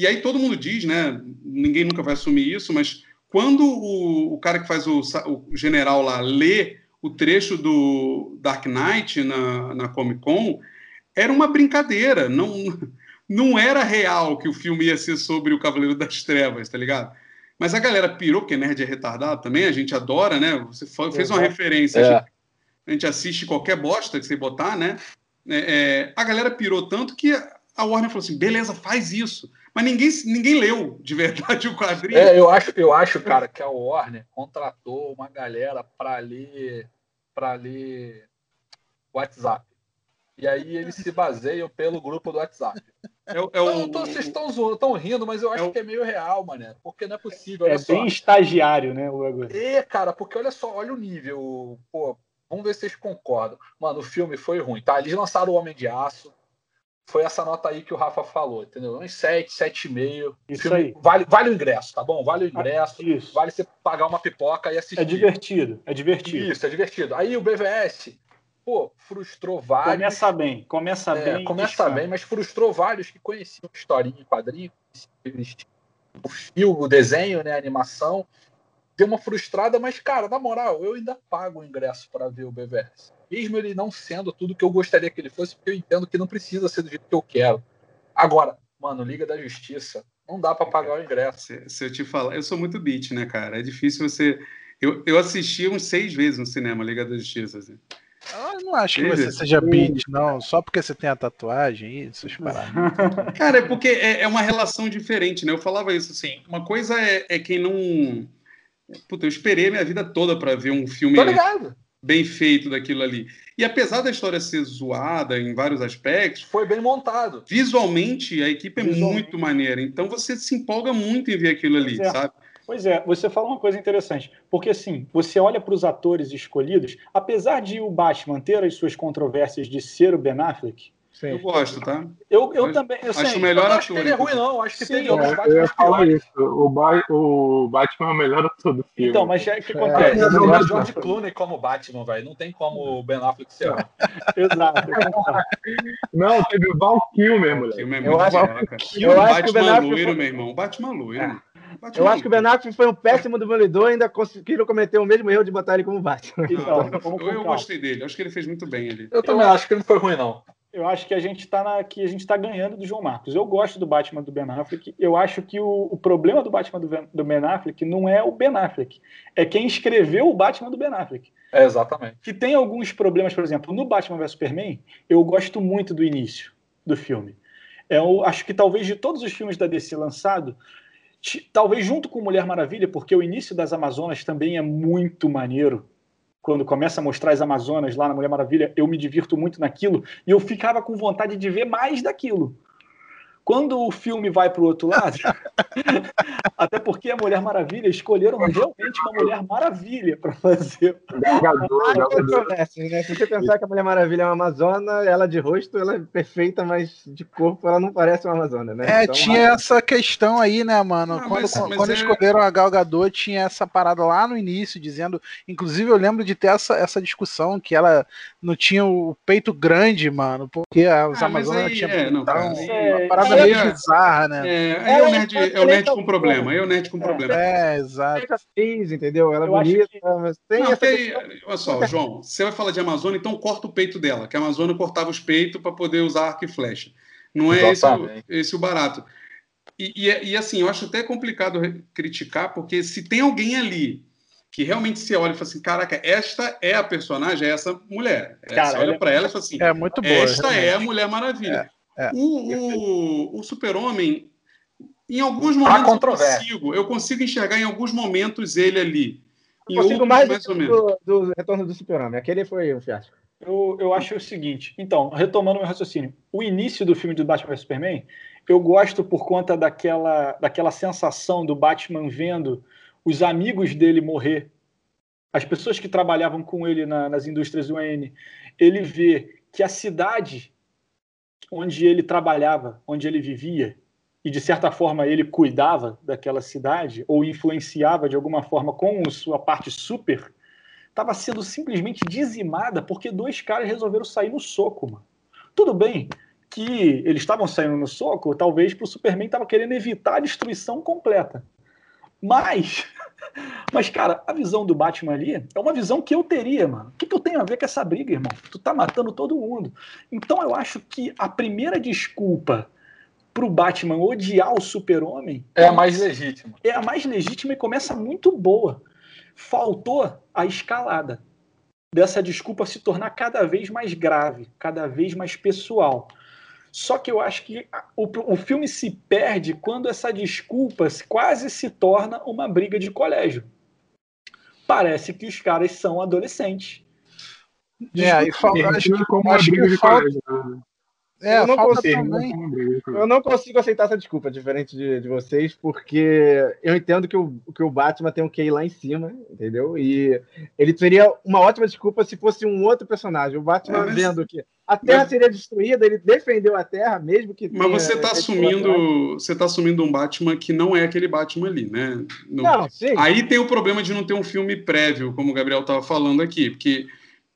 E aí todo mundo diz, né? Ninguém nunca vai assumir isso, mas quando o, o cara que faz o, o general lá lê o trecho do Dark Knight na, na Comic Con, era uma brincadeira, não, não era real que o filme ia ser sobre o Cavaleiro das Trevas, tá ligado? Mas a galera pirou, porque nerd é retardado também, a gente adora, né? Você fez uma Exato. referência, É. a gente a gente assiste qualquer bosta que você botar, né? É, é, a galera pirou tanto que a Warner falou assim: beleza, faz isso. Mas ninguém, ninguém leu de verdade o quadrinho. É, eu acho, eu acho, cara, que a Warner contratou uma galera para ler, para ler WhatsApp. E aí eles se baseiam pelo grupo do WhatsApp. É, é o- Não, tô- vocês estão zoando, estão rindo, mas eu acho É o- que é meio real, mané. Porque não é possível. Olha É só. bem estagiário, né, o bagulho. É, cara, porque olha só, olha o nível. Pô, vamos ver se vocês concordam. Mano, o filme foi ruim, tá? Eles lançaram o Homem de Aço. Foi essa nota aí que o Rafa falou, entendeu? Uns 7, 7,5. Isso Filme- aí. Vale, vale o ingresso, tá bom? Vale o ingresso. Isso. Vale você pagar uma pipoca e assistir. É divertido, é divertido. Isso, é divertido. Aí o BVS, pô, frustrou vários. Começa bem, começa É, bem. começa bem, mas frustrou vários que conheciam historinha em quadrinho, conheciam o filme, o desenho, né, a animação. Deu uma frustrada, mas, cara, na moral, eu ainda pago o ingresso para ver o BVS. Mesmo ele não sendo tudo que eu gostaria que ele fosse, porque eu entendo que não precisa ser do jeito que eu quero. Agora, mano, Liga da Justiça, não dá para pagar o ingresso. Se, se eu te falar, eu sou muito beat, né, cara? É difícil você. Eu, eu assisti uns seis vezes no cinema Liga da Justiça. Assim. Eu não acho que você seja beat, não. Só porque você tem a tatuagem, isso, essas paradas. Cara, é porque é, é uma relação diferente, né? Eu falava isso assim. Uma coisa é, é quem não. Puta, eu esperei a minha vida toda para ver um filme bem feito daquilo ali. E apesar da história ser zoada em vários aspectos, Foi bem montado. visualmente a equipe é Visualmente. muito maneira. Então você se empolga muito em ver aquilo ali, Pois é. sabe? Pois é, você fala uma coisa interessante, porque assim, você olha para os atores escolhidos, apesar de o Batman ter as suas controvérsias de ser o Ben Affleck, Eu Sim. gosto, tá? eu, eu Mas também, eu acho sei, o melhor eu não acho que ator. ele é então. ruim, não. Acho que Sim, teve eu- outros É, eu Batman ia falar isso. O, Ba- o Batman é o melhor ator do filme. Então, mas o que É, acontece? É, eu não, gosto, George não. Clooney como Batman, velho. Não tem como o Ben Affleck ser. Exato. eu. Não, teve o Val Kilmer, O moleque. filme é Eu muito acho- babaca. eu acho que o Ben Batman Affleck loiro, foi- meu irmão. Batman loiro. É. Batman Eu acho que o Ben Affleck foi um péssimo demolidor e ainda conseguiram cometer o mesmo erro de botar ele como Batman. Então, Não, vamos eu, eu gostei dele. Acho que ele fez muito bem ali. Eu também acho que ele não foi ruim, não. Eu acho que a gente está na, que a gente tá ganhando do João Marcos. Eu gosto do Batman do Ben Affleck. Eu acho que o, o problema do Batman do Ben, do Ben Affleck não é o Ben Affleck, é quem escreveu o Batman do Ben Affleck. É, exatamente. que tem alguns problemas, por exemplo, no Batman vs Superman, eu gosto muito do início do filme. Eu acho que talvez de todos os filmes da DC lançado, talvez junto com Mulher Maravilha, porque o início das Amazonas também é muito maneiro. Quando começa a mostrar as Amazonas lá na Mulher Maravilha, eu me divirto muito naquilo e eu ficava com vontade de ver mais daquilo. Quando o filme vai para o outro lado, até porque a Mulher Maravilha escolheram realmente uma Mulher Maravilha para fazer Galgador, Galgador. né? Se você pensar que a Mulher Maravilha é uma Amazona, ela de rosto ela é perfeita, mas de corpo ela não parece uma Amazona, né? É, Então, tinha essa questão aí, né, mano? Ah, quando mas- mas quando é- escolheram a Gal Gadot, tinha essa parada lá no início, dizendo. Inclusive, eu lembro de ter essa, essa discussão que ela não tinha o peito grande, mano, porque as Ah, Amazonas aí, tinham. é, não, cara, então, aí- uma parada aí meio é- bizarra, né? É, aí é o nerd, é é o nerd com problema. Aí é o nerd com problema. É, exato. ela atriz, entendeu? Ela é bonita, que- mas tem Não, essa aí, olha só, João, você vai falar de Amazônia, então corta o peito dela, que a Amazônia cortava os peitos para poder usar arco e flecha. Não é esse o, esse o barato. E, e, e, assim, eu acho até complicado criticar, porque se tem alguém ali que realmente se olha e fala assim, caraca, esta é a personagem, é essa mulher. É, Cara, você olha é para ela e fala assim, É muito boa. esta é realmente. a Mulher Maravilha. É, é. O, o, o Super-Homem, em alguns momentos eu consigo, eu consigo enxergar em alguns momentos ele ali. Em Eu consigo outros, mais, mais ou menos. do, do Retorno do Super-Homem. Aquele foi um fiasco. Eu, eu acho o seguinte, então, retomando meu raciocínio, o início do filme do Batman vs Superman, eu gosto por conta daquela, daquela sensação do Batman vendo os amigos dele morrer, as pessoas que trabalhavam com ele na- nas indústrias UN, ele vê que a cidade onde ele trabalhava, onde ele vivia, e de certa forma ele cuidava daquela cidade, ou influenciava de alguma forma com sua parte super, estava sendo simplesmente dizimada porque dois caras resolveram sair no soco, mano. Tudo bem que eles estavam saindo no soco, talvez pro Superman estava querendo evitar a destruição completa. Mas, mas cara, a visão do Batman ali é uma visão que eu teria, mano. O que, que eu tenho a ver com essa briga, irmão? Tu tá matando todo mundo. Então eu acho que a primeira desculpa pro Batman odiar o Super-Homem É a mais legítima. é a mais legítima e começa muito boa. Faltou a escalada dessa desculpa se tornar cada vez mais grave, cada vez mais pessoal. Só que eu acho que o, o filme se perde quando essa desculpa se- quase se torna uma briga de colégio. Parece que os caras são adolescentes. É, e fal- Termina acho, como uma acho briga que de falta, colégio. né? é, Eu não falta consigo, também. Eu não consigo aceitar essa desculpa, diferente de, de vocês, porque eu entendo que o, que o Batman tem um QI lá em cima, entendeu? E ele teria uma ótima desculpa se fosse um outro personagem. O Batman É, mas- vendo que a Terra mas- seria destruída, ele defendeu a Terra, mesmo que. Mas você está assumindo, você tá assumindo um Batman que não é aquele Batman ali, né? No- Não, sim. Aí tem o problema de não ter um filme prévio, como o Gabriel estava falando aqui, porque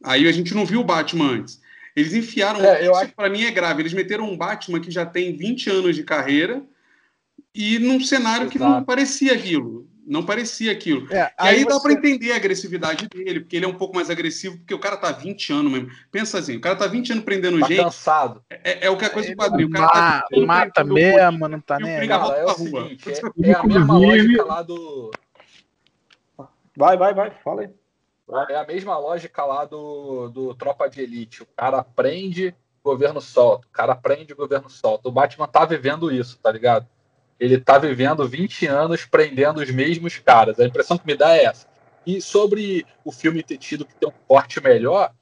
Aí a gente não viu o Batman antes. Eles enfiaram. É, eu isso acho- pra mim é grave. Eles meteram um Batman que já tem 20 anos de carreira e num cenário que não Exato. parecia aquilo. Não parecia aquilo. É, E aí, dá você- pra entender a agressividade dele, porque ele é um pouco mais agressivo, porque o cara tá 20 anos mesmo. Pensa assim, o cara tá 20 anos prendendo Tá gente, cansado. é, é o que é coisa do Ele quadrinho. O cara tá ma- 20 anos mata mesmo, não tá nem aí. Coringa Cara, é o pra rua. seguinte, é, é a mesma lógica lá do. Vai, vai, vai, fala aí. É a mesma lógica lá do, do Tropa de Elite. O cara prende, o governo solta. O cara prende, o governo solta. O Batman tá vivendo isso, tá ligado? Ele tá vivendo 20 anos prendendo os mesmos caras. A impressão que me dá é essa. E sobre o filme ter tido que ter um corte melhor,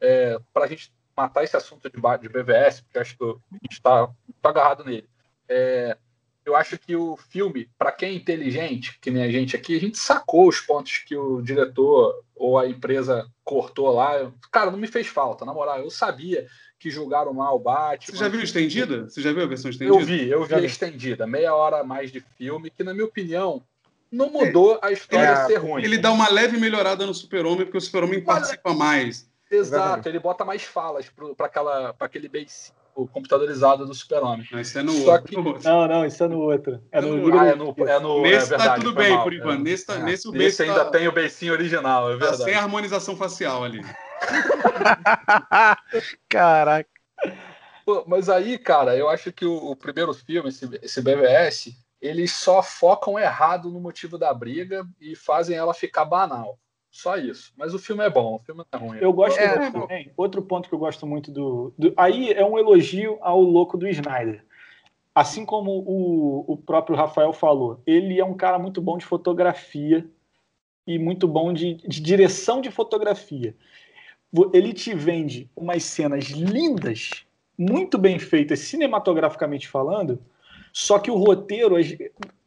é, pra gente matar esse assunto de, de BVS, porque acho que a gente tá, tá agarrado nele. É, eu acho que o filme, para quem é inteligente, que nem a gente aqui, a gente sacou os pontos que o diretor ou a empresa cortou lá. Cara, não me fez falta, na moral. Eu sabia que julgaram mal o Batman. Você já viu estendida? Você já viu a versão estendida? Eu vi, eu vi a estendida, meia hora a mais de filme, que na minha opinião não mudou a história É, ser ruim. Ele dá uma leve melhorada no Super-Homem, porque o Super-Homem participa mais. Exato, ele bota mais falas para aquele base computadorizado do Super-Homem. Mas isso é no Só outro. que- outro. Não, não, isso é no outro. É no É no- Ah, é no, é no Nesse é tá verdade, tudo foi bem, mal, por é. enquanto. Nesse, tá, É. nesse o Nesse ainda tá, tem o beicinho original, é tá verdade. sem harmonização facial ali. Caraca. Pô, mas aí, cara, eu acho que o, o primeiro filme, esse, esse BVS, eles só focam errado no motivo da briga e fazem ela ficar banal. Só isso. Mas o filme é bom, o filme não é ruim. Eu gosto É, também. Outro ponto que eu gosto muito do, do- Aí é um elogio ao louco do Snyder. Assim como o, o próprio Rafael falou, ele é um cara muito bom de fotografia e muito bom de, de direção de fotografia. Ele te vende umas cenas lindas, muito bem feitas cinematograficamente falando, só que o roteiro as-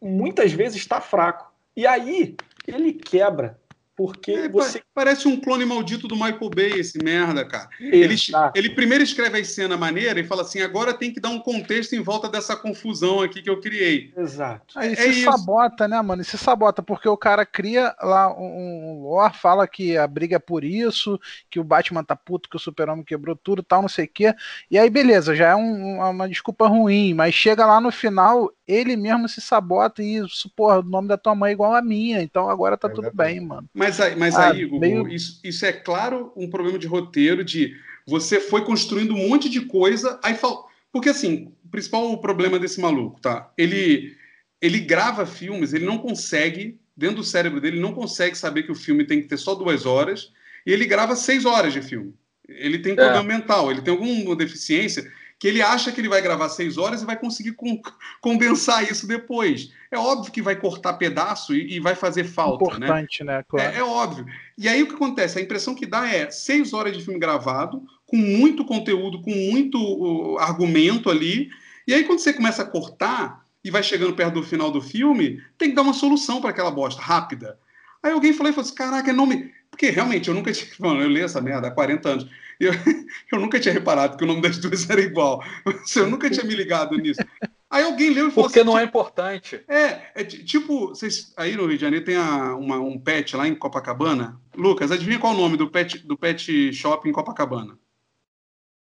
muitas vezes está fraco. E aí ele quebra. Porque É, você. pa- Parece um clone maldito do Michael Bay, esse merda, cara. Ele, ele primeiro escreve a cena maneira e fala assim: agora tem que dar um contexto em volta dessa confusão aqui que eu criei. Exato. Aí É se isso. sabota, né, mano? E se sabota, porque o cara cria lá um, um lore, fala que a briga é por isso, que o Batman tá puto, que o Super-Homem quebrou tudo tal, não sei o quê. E aí, beleza, já é um- uma desculpa ruim, mas chega lá no final, ele mesmo se sabota e isso, porra, o nome da tua mãe é igual a minha, então agora tá tudo Exatamente. bem, mano. Mas aí, mas Ah, aí Gugu, meio- isso, isso é claro um problema de roteiro, de você foi construindo um monte de coisa, aí fal... Porque assim, o principal problema desse maluco, tá? Ele, ele grava filmes, ele não consegue, dentro do cérebro dele, ele não consegue saber que o filme tem que ter só duas horas, e ele grava seis horas de filme. Ele tem problema mental, ele tem alguma deficiência que ele acha que ele vai gravar seis horas e vai conseguir con- condensar isso depois. É óbvio que vai cortar pedaço e, e vai fazer falta, né? Importante, né? Claro. É, é óbvio. E aí o que acontece? A impressão que dá é seis horas de filme gravado, com muito conteúdo, com muito uh, argumento ali. E aí quando você começa a cortar e vai chegando perto do final do filme, tem que dar uma solução para aquela bosta, rápida. Aí alguém falou e falou assim: caraca, é nome. Porque realmente eu nunca tinha. Mano, eu li essa merda há 40 anos. Eu, eu nunca tinha reparado que o nome das duas era igual. Eu nunca tinha me ligado nisso. Aí alguém leu e falou Porque assim: não é importante. é, é ti- tipo, vocês, aí no Rio de Janeiro tem a- uma- um pet lá em Copacabana. Lucas, adivinha qual é o nome do pet, do pet shop em Copacabana?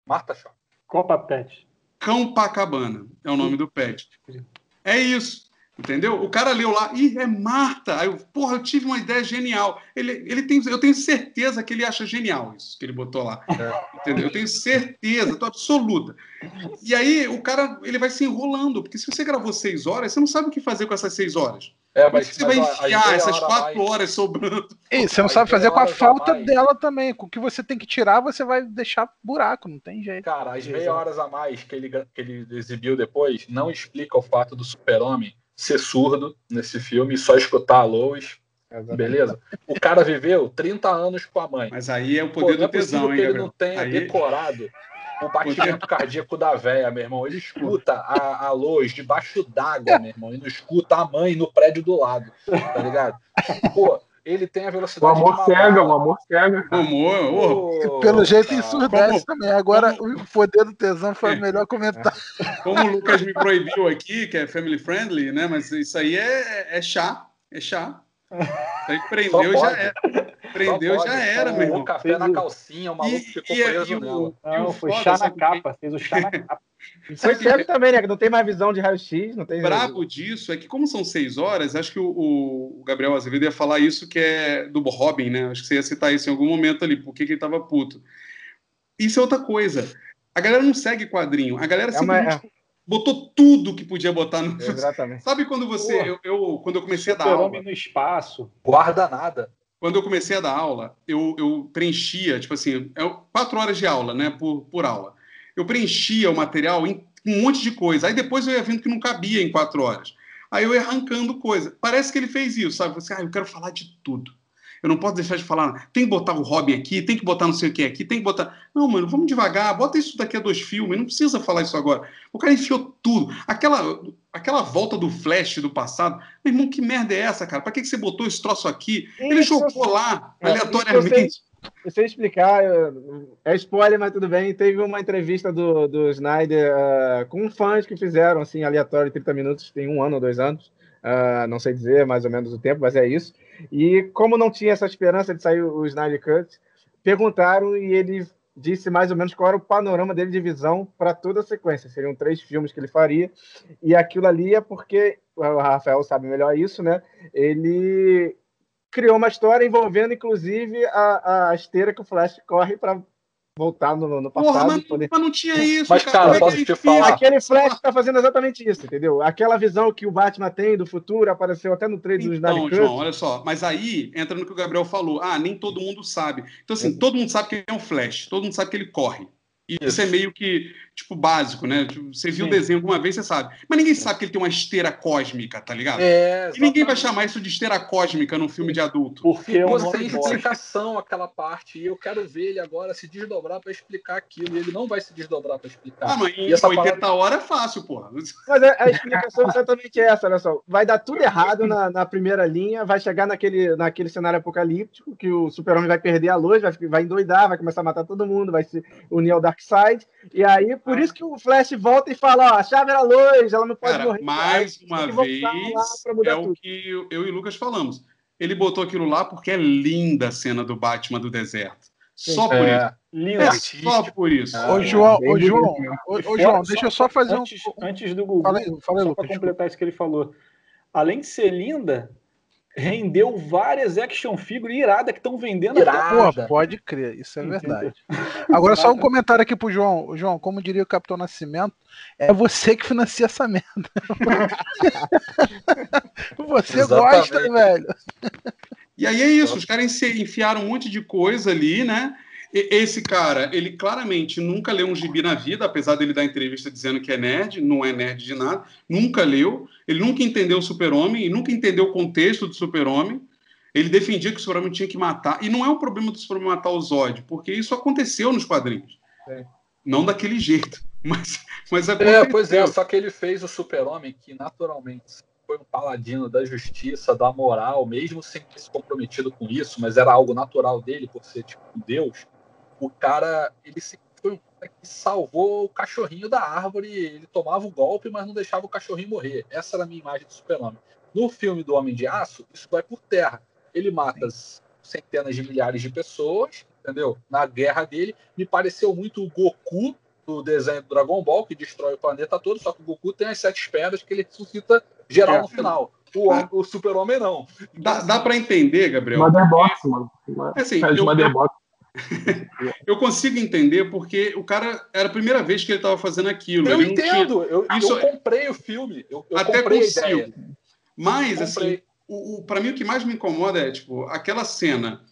Marta Shaw. Copa Pet. Cãopacabana é o nome do pet. É isso, entendeu? O cara leu lá, ih, é Marta. Aí eu, porra, eu tive uma ideia genial. Ele, ele tem, eu tenho certeza que ele acha genial isso que ele botou lá. Entendeu? Eu tenho certeza, tô absoluta. E aí o cara, ele vai se enrolando, porque se você gravou seis horas, você não sabe o que fazer com essas seis horas. É, é mas, que você mas, vai enfiar meia essas quatro mais- horas sobrando? E você não sabe fazer meia com a falta jamais. dela também. Com o que você tem que tirar, você vai deixar buraco, não tem jeito. Cara, as meia horas a mais que ele, que ele exibiu depois não explica o fato do super-homem ser surdo nesse filme e só escutar a Lois, Exatamente. beleza? O cara viveu 30 anos com a mãe. Mas aí é o Pô, poder é do possível tesão, hein, que ele Gabriel? não tenha Aí- decorado o batimento cardíaco da véia, meu irmão. Ele escuta a, a Lois debaixo d'água, meu irmão, e não escuta a mãe no prédio do lado, tá ligado? Pô, ele tem a O velocidade amor de uma cega, o amor cega. Amor, ô, Pô, Pelo jeito ensurdece também. Agora o poder do tesão foi É. o melhor comentário. como o Lucas me proibiu aqui, que é family friendly, né? Mas isso aí é, é chá, é chá. Isso aí prendeu já é. Prendeu, já era, meu irmão. café Fez na o- calcinha, o maluco E- ficou e- preso e o- nela. E Não, o foi foda, chá na o quê? capa, fez o chá na capa. E foi o cego também, né? Não tem mais visão de raio-x, não tem. brabo disso é que, como são seis horas, acho que o, o Gabriel Azevedo ia falar isso que é do Robin, né? Acho que você ia citar isso em algum momento ali, por que ele tava puto. Isso é outra coisa. A galera não segue quadrinho. A galera É uma- simplesmente botou tudo que podia botar no. Exatamente. Sabe quando você. Porra. Eu, eu- quando eu comecei a dar aula. No espaço. Guarda nada. Quando eu comecei a dar aula, eu, eu preenchia, tipo assim, é quatro horas de aula, né, por, por aula. Eu preenchia o material em um monte de coisa. Aí depois eu ia vendo que não cabia em quatro horas. Aí eu ia arrancando coisa. Parece que ele fez isso, sabe? Você, ah, eu quero falar de tudo. Eu não posso deixar de falar. Tem que botar o Robin aqui, tem que botar não sei o que aqui, tem que botar. Não, mano, vamos devagar. Bota isso daqui a dois filmes. Não precisa falar isso agora. O cara enfiou tudo. Aquela, aquela volta do Flash do passado. Meu irmão, que merda é essa, cara? Pra que, que você botou esse troço aqui? Ele Isso, jogou lá, É, aleatoriamente. Eu sei explicar, é spoiler, mas tudo bem. Teve uma entrevista do, do Snyder ah, com fãs que fizeram, assim, aleatório, 30 minutos, tem um ano ou dois anos. Ah, não sei dizer mais ou menos o tempo, mas é isso. E como não tinha essa esperança de sair o Snyder Cut, perguntaram e ele disse mais ou menos qual era o panorama dele de visão para toda a sequência. Seriam três filmes que ele faria. E aquilo ali é porque, o Rafael sabe melhor isso, né? Ele criou uma história envolvendo, inclusive, a, a esteira que o Flash corre para voltar no, no passado. Porra, mas, poder- mas não tinha isso. Mas, cara, Como é posso ele te falar? Aquele Flash está fazendo exatamente isso, entendeu? Aquela visão que o Batman tem do futuro apareceu até no trailer do Então, Snyder João, Cut. olha só, mas aí entra no que o Gabriel falou. Ah, nem todo mundo sabe. Então, assim, todo mundo sabe que é um Flash, todo mundo sabe que ele corre. E isso, Isso. é meio que, tipo, básico, né? Tipo, Você viu o Sim. desenho alguma vez, você sabe. Mas ninguém sabe que ele tem uma esteira cósmica, tá ligado? É, E ninguém vai chamar isso de esteira cósmica num filme de adulto. Porque é Ficou sem nome bosta. explicação aquela parte. E eu quero ver ele agora se desdobrar para explicar aquilo. E ele não vai se desdobrar para explicar. Ah, mas em E essa 80 horas é fácil, porra. Mas a, a explicação é exatamente essa, olha só. Vai dar tudo errado na, na primeira linha, vai chegar naquele, naquele cenário apocalíptico, que o super-homem vai perder a luz, vai, vai endoidar, vai começar a matar todo mundo, vai se unir ao Darkseid. E aí, por isso que o Flash volta e fala, ó, a chave era a luz, ela não pode Cara, morrer. mais uma vez, é o tudo. que eu, e o Lucas falamos. Ele botou aquilo lá porque é linda a cena do Batman do deserto. Só por É. isso. Lindo. É só por isso. Ah, Ô, João, bem ô, João, ô, João, deixa eu só fazer um. Antes, antes do Google, Fala aí, fala aí, só para completar isso que ele falou. Além de ser linda, rendeu várias action figures iradas que estão vendendo Irada. Pô, pode crer, isso é Entendeu? verdade. Agora, só um comentário aqui pro João. João, como diria o Capitão Nascimento, é você que financia essa merda. você Exatamente. gosta, velho. E aí é isso, os caras se enfiaram um monte de coisa ali, né? Esse cara, ele claramente nunca leu um gibi na vida, apesar dele dar entrevista dizendo que é nerd, não é nerd de nada, nunca leu, ele nunca entendeu o super-homem, e nunca entendeu o contexto do super-homem, ele defendia que o super-homem tinha que matar, e não é um problema do super-homem matar o Zod, porque isso aconteceu nos quadrinhos. Sim. Não daquele jeito, mas, mas aconteceu. É, pois é, só que ele fez o super-homem que naturalmente foi um paladino da justiça, da moral, mesmo sem ter se comprometido com isso, mas era algo natural dele, por ser tipo um deus. O cara, ele se, foi um cara que salvou o cachorrinho da árvore, ele tomava o golpe, mas não deixava o cachorrinho morrer. Essa era a minha imagem do super-homem. No filme do Homem de Aço, isso vai por terra. Ele mata centenas de milhares de pessoas, entendeu? Na guerra dele, me pareceu muito o Goku do desenho do Dragon Ball, que destrói o planeta todo, só que o Goku tem as sete esferas que ele ressuscita geral É. no final. O, o super-homem não. Dá, dá para entender, Gabriel? Motherbox, mano. Assim, de eu- Motherbox. Eu consigo entender porque o cara era a primeira vez que ele estava fazendo aquilo. Eu ele não tinha- entendo, eu, Isso eu é- comprei o filme, eu, eu Até comprei a consigo. ideia. Mas, assim, comprei. o, o, para mim o que mais me incomoda é, tipo, aquela cena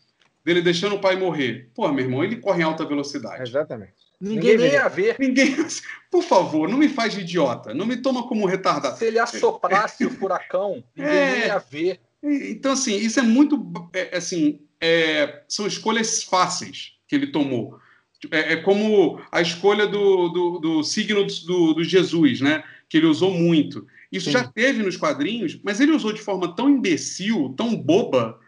dele deixando o pai morrer. Pô, meu irmão, ele corre em alta velocidade. Exatamente. Ninguém, veria. ia ver. Ninguém. Por favor, não me faz de idiota. Não me toma como retardado. Se ele assoprasse o furacão, ninguém É. ia ver. Então, assim, isso é muito. é, assim, é, são escolhas fáceis que ele tomou. É, é como a escolha do, do, do signo do, do Jesus, né? Que ele usou muito. Isso Sim. já teve nos quadrinhos, mas ele usou de forma tão imbecil, tão boba.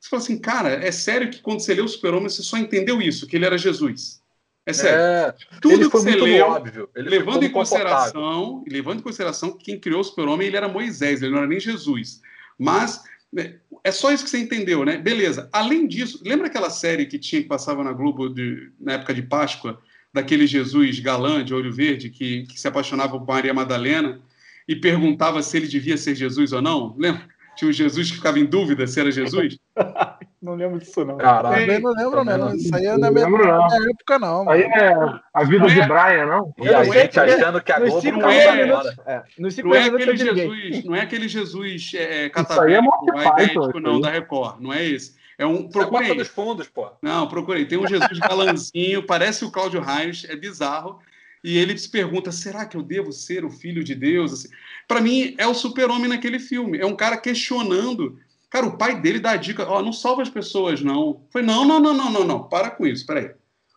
Você fala assim, cara, é sério que quando você leu o Super-Homem, você só entendeu isso, que ele era Jesus. É sério. É, Tudo ele que você leu, óbvio. Ele levando em consideração, levando em consideração que quem criou o super-homem ele era Moisés, ele não era nem Jesus. Mas é só isso que você entendeu, né? Beleza. Além disso, lembra aquela série que tinha que passava na Globo de, na época de Páscoa, daquele Jesus galã de olho verde que, que se apaixonava por Maria Madalena e perguntava se ele devia ser Jesus ou não? Lembra? Tinha um Jesus que ficava em dúvida se era Jesus? Não lembro disso, não. Caralho. Também não lembro, né? Não, Isso aí é na Não minha, lembro, não. minha época, não. Aí é a vida Não de é- Brian, não? E a Eu gente achando que a Globo cinco não primeiros vai minutos- embora. É, nos cinco Não é minutos aquele. Jesus, não é aquele Jesus é, é não, da Record. Não é esse. É um. Procurei. dos fundos, pô. Não, procurei. Tem um Jesus galanzinho, parece o Cláudio Reis, é bizarro. E ele se pergunta: será que eu devo ser o filho de Deus? Assim, Para mim, é o super-homem naquele filme. É um cara questionando. Cara, o pai dele dá a dica: ó, não salva as pessoas, não. Foi: não, não, não, não, não, não. Para com isso, peraí.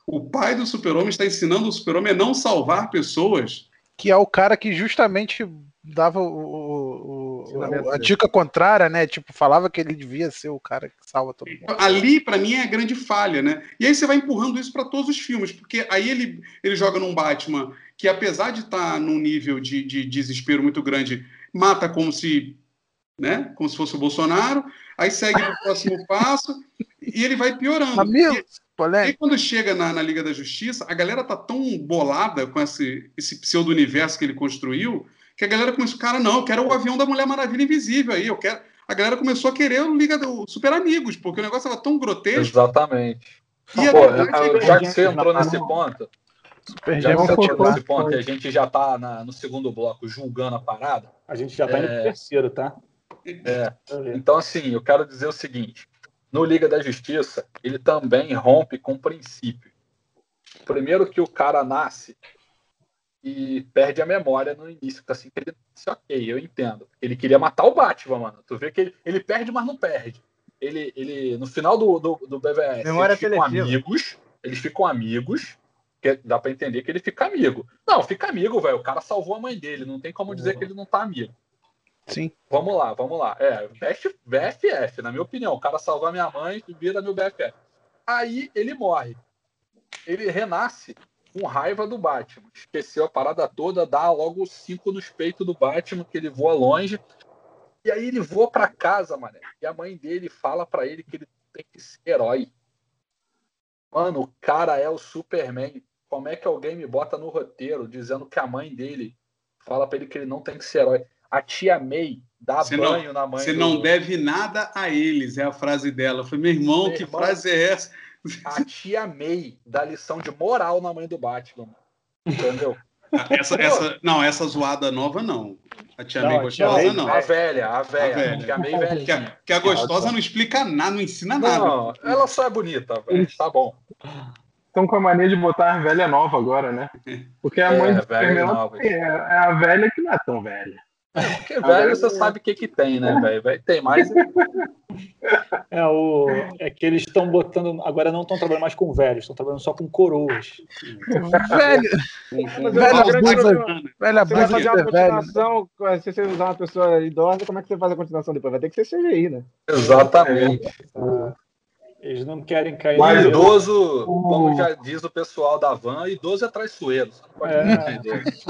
O pai do super-homem está ensinando o super-homem a não salvar pessoas. Que é o cara que justamente dava o, o- o- a dica contrária, né? Tipo, falava que ele devia ser o cara que salva todo mundo. Ali, para mim, é a grande falha, né? E aí você vai empurrando isso para todos os filmes, porque aí ele, ele joga num Batman que, apesar de estar num nível de, de desespero muito grande, mata como se, né? Como se fosse o Bolsonaro. Aí segue pro próximo passo e ele vai piorando. Amigo, E- e quando chega na, na Liga da Justiça, a galera tá tão bolada com esse, esse pseudo-universo que ele construiu, que a galera começou, cara, não, eu quero o avião da Mulher Maravilha invisível aí, eu quero. A galera começou a querer o Liga do Super Amigos, porque o negócio tava tão grotesco. Exatamente. E Pô, é eu- já que você entrou nesse ponto, Super já que você entrou nesse ponto e a gente já tá na- no segundo bloco julgando a parada, A gente já tá indo pro É. terceiro, tá? É. Então, assim, eu quero dizer o seguinte: no Liga da Justiça, ele também rompe com o princípio. Primeiro, que o cara nasce e perde a memória no início, que assim, que ele disse, ok, eu entendo. Ele queria matar o Batman, mano. Tu vê que ele, ele perde, mas não perde. Ele, ele no final do, do, do BVS, Memória eles ficam seletiva. amigos, eles ficam amigos, que dá pra entender que ele fica amigo. Não, fica amigo, velho. O cara salvou a mãe dele, não tem como dizer que ele não tá amigo. Sim. Vamos lá, vamos lá. É, BF BFF, na minha opinião. O cara salvar minha mãe e vira meu BFF. Aí ele morre. Ele renasce com raiva do Batman. Esqueceu a parada toda, dá logo cinco nos peitos do Batman, que ele voa longe. E aí ele voa pra casa, mané. E a mãe dele fala pra ele que ele tem que ser herói. Mano, o cara é o Superman. Como é que alguém me bota no roteiro dizendo que a mãe dele fala pra ele que ele não tem que ser herói? A tia May dá Você não- banho na mãe Você do- não deve nada a eles, é a frase dela. Eu falei, meu irmão, Meu que irmão. frase é essa? A tia May dá lição de moral na mãe do Batman. Entendeu? Ah, Essa, essa, não, essa zoada nova não. A tia Não, May a tia gostosa não. A velha, a velha. A velha. A tia May Que velhinha. a, que a gostosa não explica nada, não ensina nada. Não, ela só é bonita, velho. Tá bom. Estão com a mania de botar a velha nova agora, né? Porque a É, mãe do velha Superman nova. é, é a velha que não é tão velha. Porque velho, você sabe o que que tem, né, velho? Vai- Tem mais. É, o, é que eles estão botando. Agora não estão trabalhando mais com velhos, estão trabalhando só com coroas. Velho, Velho, abusa- velho, Você vai abusa fazer uma velho. continuação, se você usar uma pessoa idosa, como é que você faz a continuação depois? Vai ter que ser CGI, né? Exatamente. Eles não querem cair. Mas idoso, como já diz o pessoal da van, idoso é traiçoeiro. É.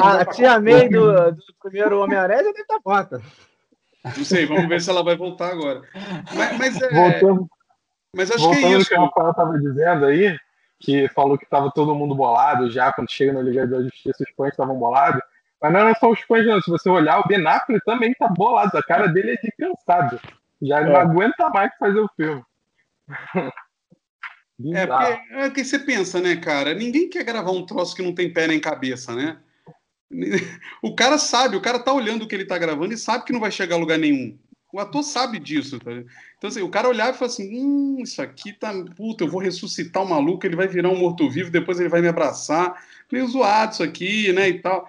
A tia May do, do primeiro Homem-Aranha já deve estar morta. Não sei, vamos ver se ela vai voltar agora. Mas, mas, é, Voltando, mas acho que é isso. que o Rafael estava dizendo aí, que falou que estava todo mundo bolado já, quando chega na Liga da Justiça, os fãs estavam bolados. Mas não é só os fãs, não. Se você olhar, o Ben Affleck também tá bolado. A cara dele é de cansado. Já É. não aguenta mais fazer o filme. É porque, é porque você pensa, né, cara? Ninguém quer gravar um troço que não tem pé nem cabeça, né? O cara sabe, o cara tá olhando o que ele tá gravando e sabe que não vai chegar a lugar nenhum. O ator sabe disso. Tá? Então, assim, o cara olhava e falava assim: hum, isso aqui tá. Puta, eu vou ressuscitar o maluco, ele vai virar um morto-vivo, depois ele vai me abraçar. Meio zoado isso aqui, né? E tal.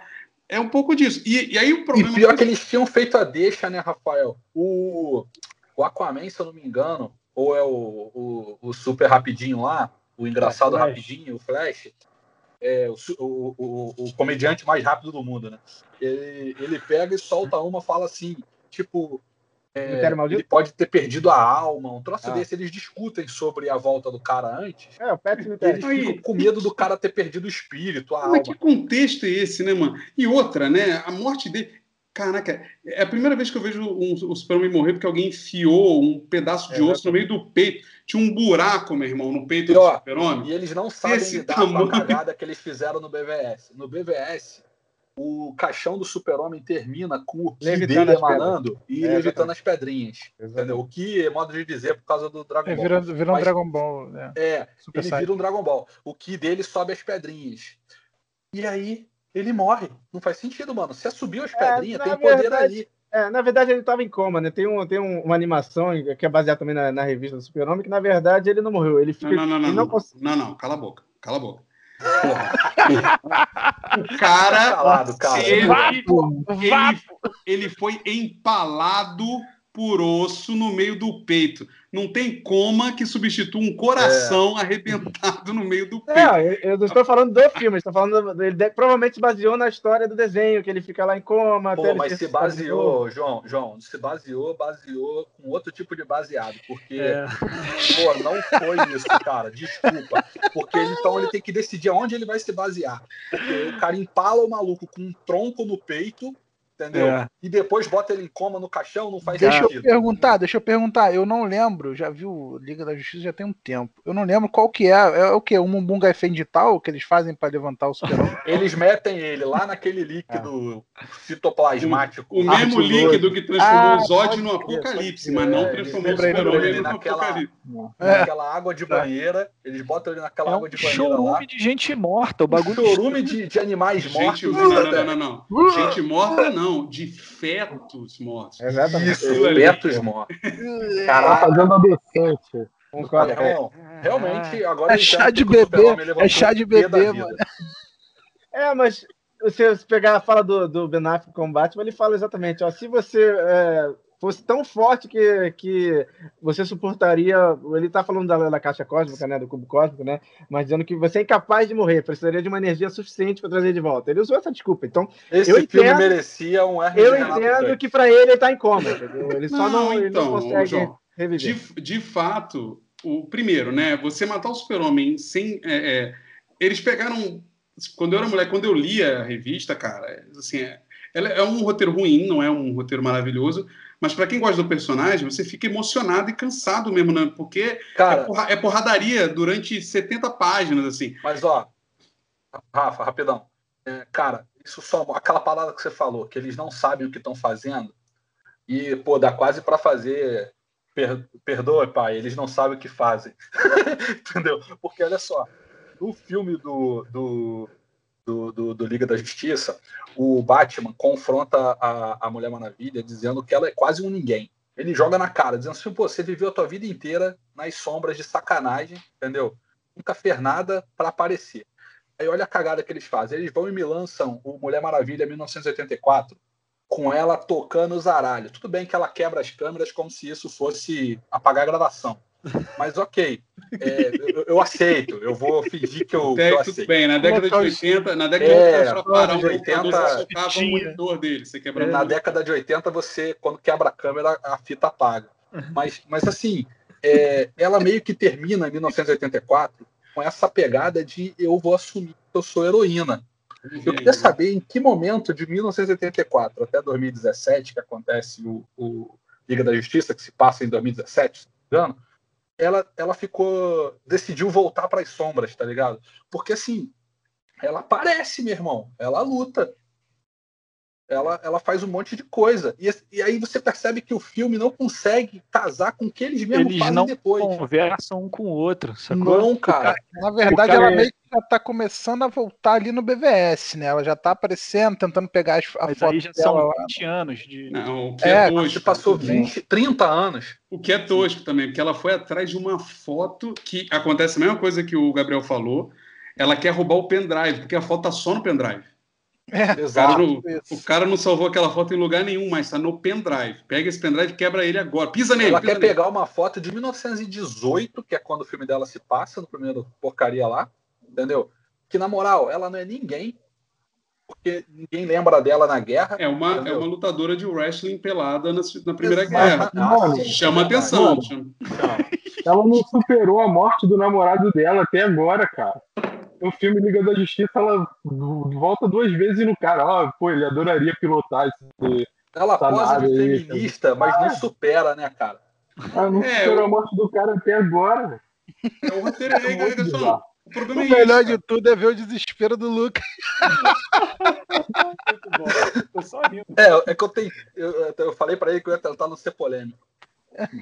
É um pouco disso. E, e aí o E problema. pior que eles tinham feito a deixa, né, Rafael? O, o Aquaman, se eu não me engano, ou é o, o, o super rapidinho lá, o engraçado Flash. rapidinho, o Flash, é, o, o, o, o comediante mais rápido do mundo, né? Ele, ele pega e solta uma, fala assim, tipo. é, ele pode ter perdido a alma, um troço Ah. desse. Eles discutem sobre a volta do cara antes. É, o Pet eles Aí. ficam com medo do cara ter perdido o espírito, a Mas alma. que contexto é esse, né, mano? E outra, né? A morte dele. Caraca, é a primeira vez que eu vejo um, o Super-Homem morrer porque alguém enfiou um pedaço de É, osso no meio do peito. Tinha um buraco, meu irmão, no peito E, do ó, Super-Homem. E eles não sabem Esse lidar tamanho. com a cagada que eles fizeram no BVS. No BVS, o caixão do super-homem termina com o ki Levitando dele emanando e É, levitando as pedrinhas. Entendeu? O que é modo de dizer por causa do Dragon É, Ball. vira, vira um Mas- Dragon Ball. né? É, Super ele Saiyan. vira um Dragon Ball. O ki dele sobe as pedrinhas. E aí, ele morre. Não faz sentido, mano. Se subiu as É, pedrinhas, na tem poder verdade, ali. É, na verdade, ele estava em coma, né? Tem, um, tem um- uma animação que é baseada também na, na revista do Super-Homem, que na verdade ele não morreu. Ele fica. Não, não, não, ele não. não Não, não, cala a boca. Cala a boca. Porra. o cara. Calado, cara. Ele, Vapo! ele, Vapo! ele foi empalado por osso no meio do peito. Não tem coma que substitua um coração arrebentado no meio do peito. É, eu- não estou falando do filme, estou falando. do- Ele de- provavelmente se baseou na história do desenho, que ele fica lá em coma. Pô, mas se baseou, João, João, se baseou, baseou com outro tipo de baseado, porque, É. pô, não foi isso, cara, desculpa, porque ele, então ele tem que decidir aonde ele vai se basear, porque o cara empala o maluco com um tronco no peito, entendeu? É. E depois bota ele em coma no caixão, não faz Deixa eu sentido. perguntar, deixa eu perguntar. Eu não lembro, já vi o Liga da Justiça já tem um tempo. Eu não lembro qual que é. É o que? Um Mumbunga Fendital que eles fazem pra levantar o super Eles metem ele lá naquele líquido fitoplasmático. O mesmo ardiloso. líquido que transformou Ah, o Zod no apocalipse, mas não É, transformou o super-homem no naquela- apocalipse. É. Naquela água de banheira, eles botam ele naquela É água de banheira lá. chorume de gente morta. O bagulho chorume de, de animais mortos. Gente, não, não, não, não. Gente morta, não. De fetos mortos. Exatamente. Isso, ali. fetos mortos. Caralho. fazendo adolescente. Concordo. É, não, realmente, agora É entendo chá de bebê, é chá de bebê, mano. É, mas você pegar a fala do, do Ben Affleck com o Batman, ele fala exatamente, ó, se você é, fosse tão forte que, que você suportaria, ele tá falando da, da caixa cósmica, né, do cubo cósmico, né, mas dizendo que você é incapaz de morrer, precisaria de uma energia suficiente para trazer de volta. Ele usou essa desculpa, então Esse Eu filme entendo- merecia um Hermes eu entendo que para ele ele tá em coma, entendeu? Ele só não, ele não então, consegue João, reviver. de, de fato, o primeiro, né? Você matar o super-homem sem... é, é, eles pegaram... Quando eu era mulher, quando eu lia a revista, cara, assim, é, ela é um roteiro ruim, não é um roteiro maravilhoso, mas para quem gosta do personagem, você fica emocionado e cansado mesmo, né? Porque é, Cara, porra- é porradaria durante 70 páginas, assim. mas ó, Rafa, rapidão. É, cara, isso só aquela palavra que você falou, que eles não sabem o que estão fazendo, e, pô, dá quase para fazer. Per, perdoa, pai, eles não sabem o que fazem. Entendeu? Porque olha só, no filme do, do, do, do, do Liga da Justiça, o Batman confronta a, a Mulher Maravilha dizendo que ela é quase um ninguém. Ele joga na cara, dizendo assim, pô, você viveu a tua vida inteira nas sombras de sacanagem, entendeu? Nunca fez nada para aparecer. Aí olha a cagada que eles fazem. Eles vão e me lançam o Mulher Maravilha 1984 com ela tocando os aralhos. Tudo bem que ela quebra as câmeras como se isso fosse apagar a gravação. Mas ok, é, eu, eu aceito. Eu vou fingir que eu, que Até eu aí tudo bem, na década de Colocar os- 80, na década É, de 80, para parar um de computador, 80, você o monitor dele, você quebrava Na década de 80, você, quando quebra a câmera, a fita apaga. Mas, mas assim, é, ela meio que termina em 1984 com essa pegada de eu vou assumir que eu sou heroína. Eu queria saber em que momento de 1984 até 2017, que acontece o, o Liga da Justiça, que se passa em 2017, se não me engano, ela, ela ficou. decidiu voltar para as sombras, tá ligado? Porque assim, ela aparece, meu irmão, ela luta. Ela, ela faz um monte de coisa. E, e aí você percebe que o filme não consegue casar com o que eles mesmos Eles fazem não depois. conversam um com o outro, sacou? Não, cara. Na verdade, cara ela é- meio que já tá começando a voltar ali no BVS, né? Ela já tá aparecendo, tentando pegar as, a Mas foto aí já dela são lá. 20 anos de. Não, o que É, é, Você tosco. passou também. 20, 30 anos. O que é tosco também, porque ela foi atrás de uma foto que acontece a mesma coisa que o Gabriel falou. Ela quer roubar o pendrive, porque a foto tá só no pendrive. O cara, não, o cara não salvou aquela foto em lugar nenhum, mas tá no pendrive. Pega esse pendrive e quebra ele agora. Pisa nele. Ela pisa quer nele. pegar uma foto de 1918, que é quando o filme dela se passa, no primeiro porcaria lá, entendeu? Que, na moral, ela não é ninguém, porque ninguém lembra dela na guerra. É uma, é uma lutadora de wrestling pelada na, na Primeira Exato. Guerra. Chama é atenção. Mano. chama-. Ela não superou a morte do namorado dela até agora, cara. No filme Liga da Justiça, ela volta duas vezes no cara. Ó, pô, ele adoraria pilotar esse. Ela posa de aí, feminista, mas não supera, né, cara? Ah, não É, superou eu- a morte do cara até agora. velho. É o roteiro é, é, é só- O problema O é isso. melhor cara. de tudo é ver o desespero do Lucas. Muito bom. Tô só rindo. É, é que eu tenho. Eu, eu falei pra ele que eu ia tentar não ser polêmico.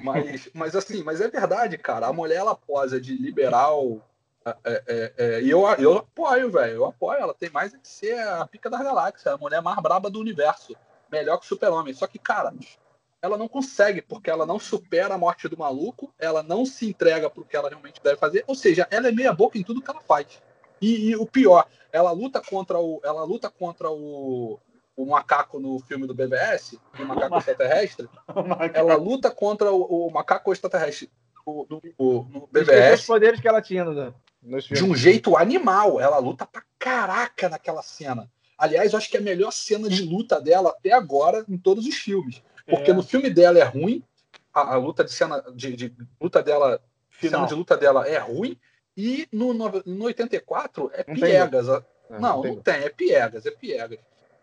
Mas, mas assim, mas é verdade, cara. A mulher ela posa de liberal. É, é, é, e eu, eu apoio, velho. Eu apoio. Ela tem mais é que ser a pica das galáxias, a mulher mais braba do universo. Melhor que o super-homem. Só que, cara, ela não consegue, porque ela não supera a morte do maluco, ela não se entrega pro que ela realmente deve fazer. Ou seja, ela é meia boca em tudo que ela faz. E, e o pior, ela luta contra o. Ela luta contra o, o macaco no filme do BBS, o macaco extraterrestre. Ela luta contra o, o macaco extraterrestre o- no, o- no Esqueceu os BBS poderes que ela tinha nos de um jeito animal. Ela luta pra caraca naquela cena. Aliás, eu acho que é a melhor cena de luta dela até agora em todos os filmes. Porque É. no filme dela é ruim, a, a luta de cena de, de luta dela, Final. cena de luta dela é ruim, e no, no, no 84 é Não tem piegas. a- É, não, tem. não tem, é piegas, é piegas.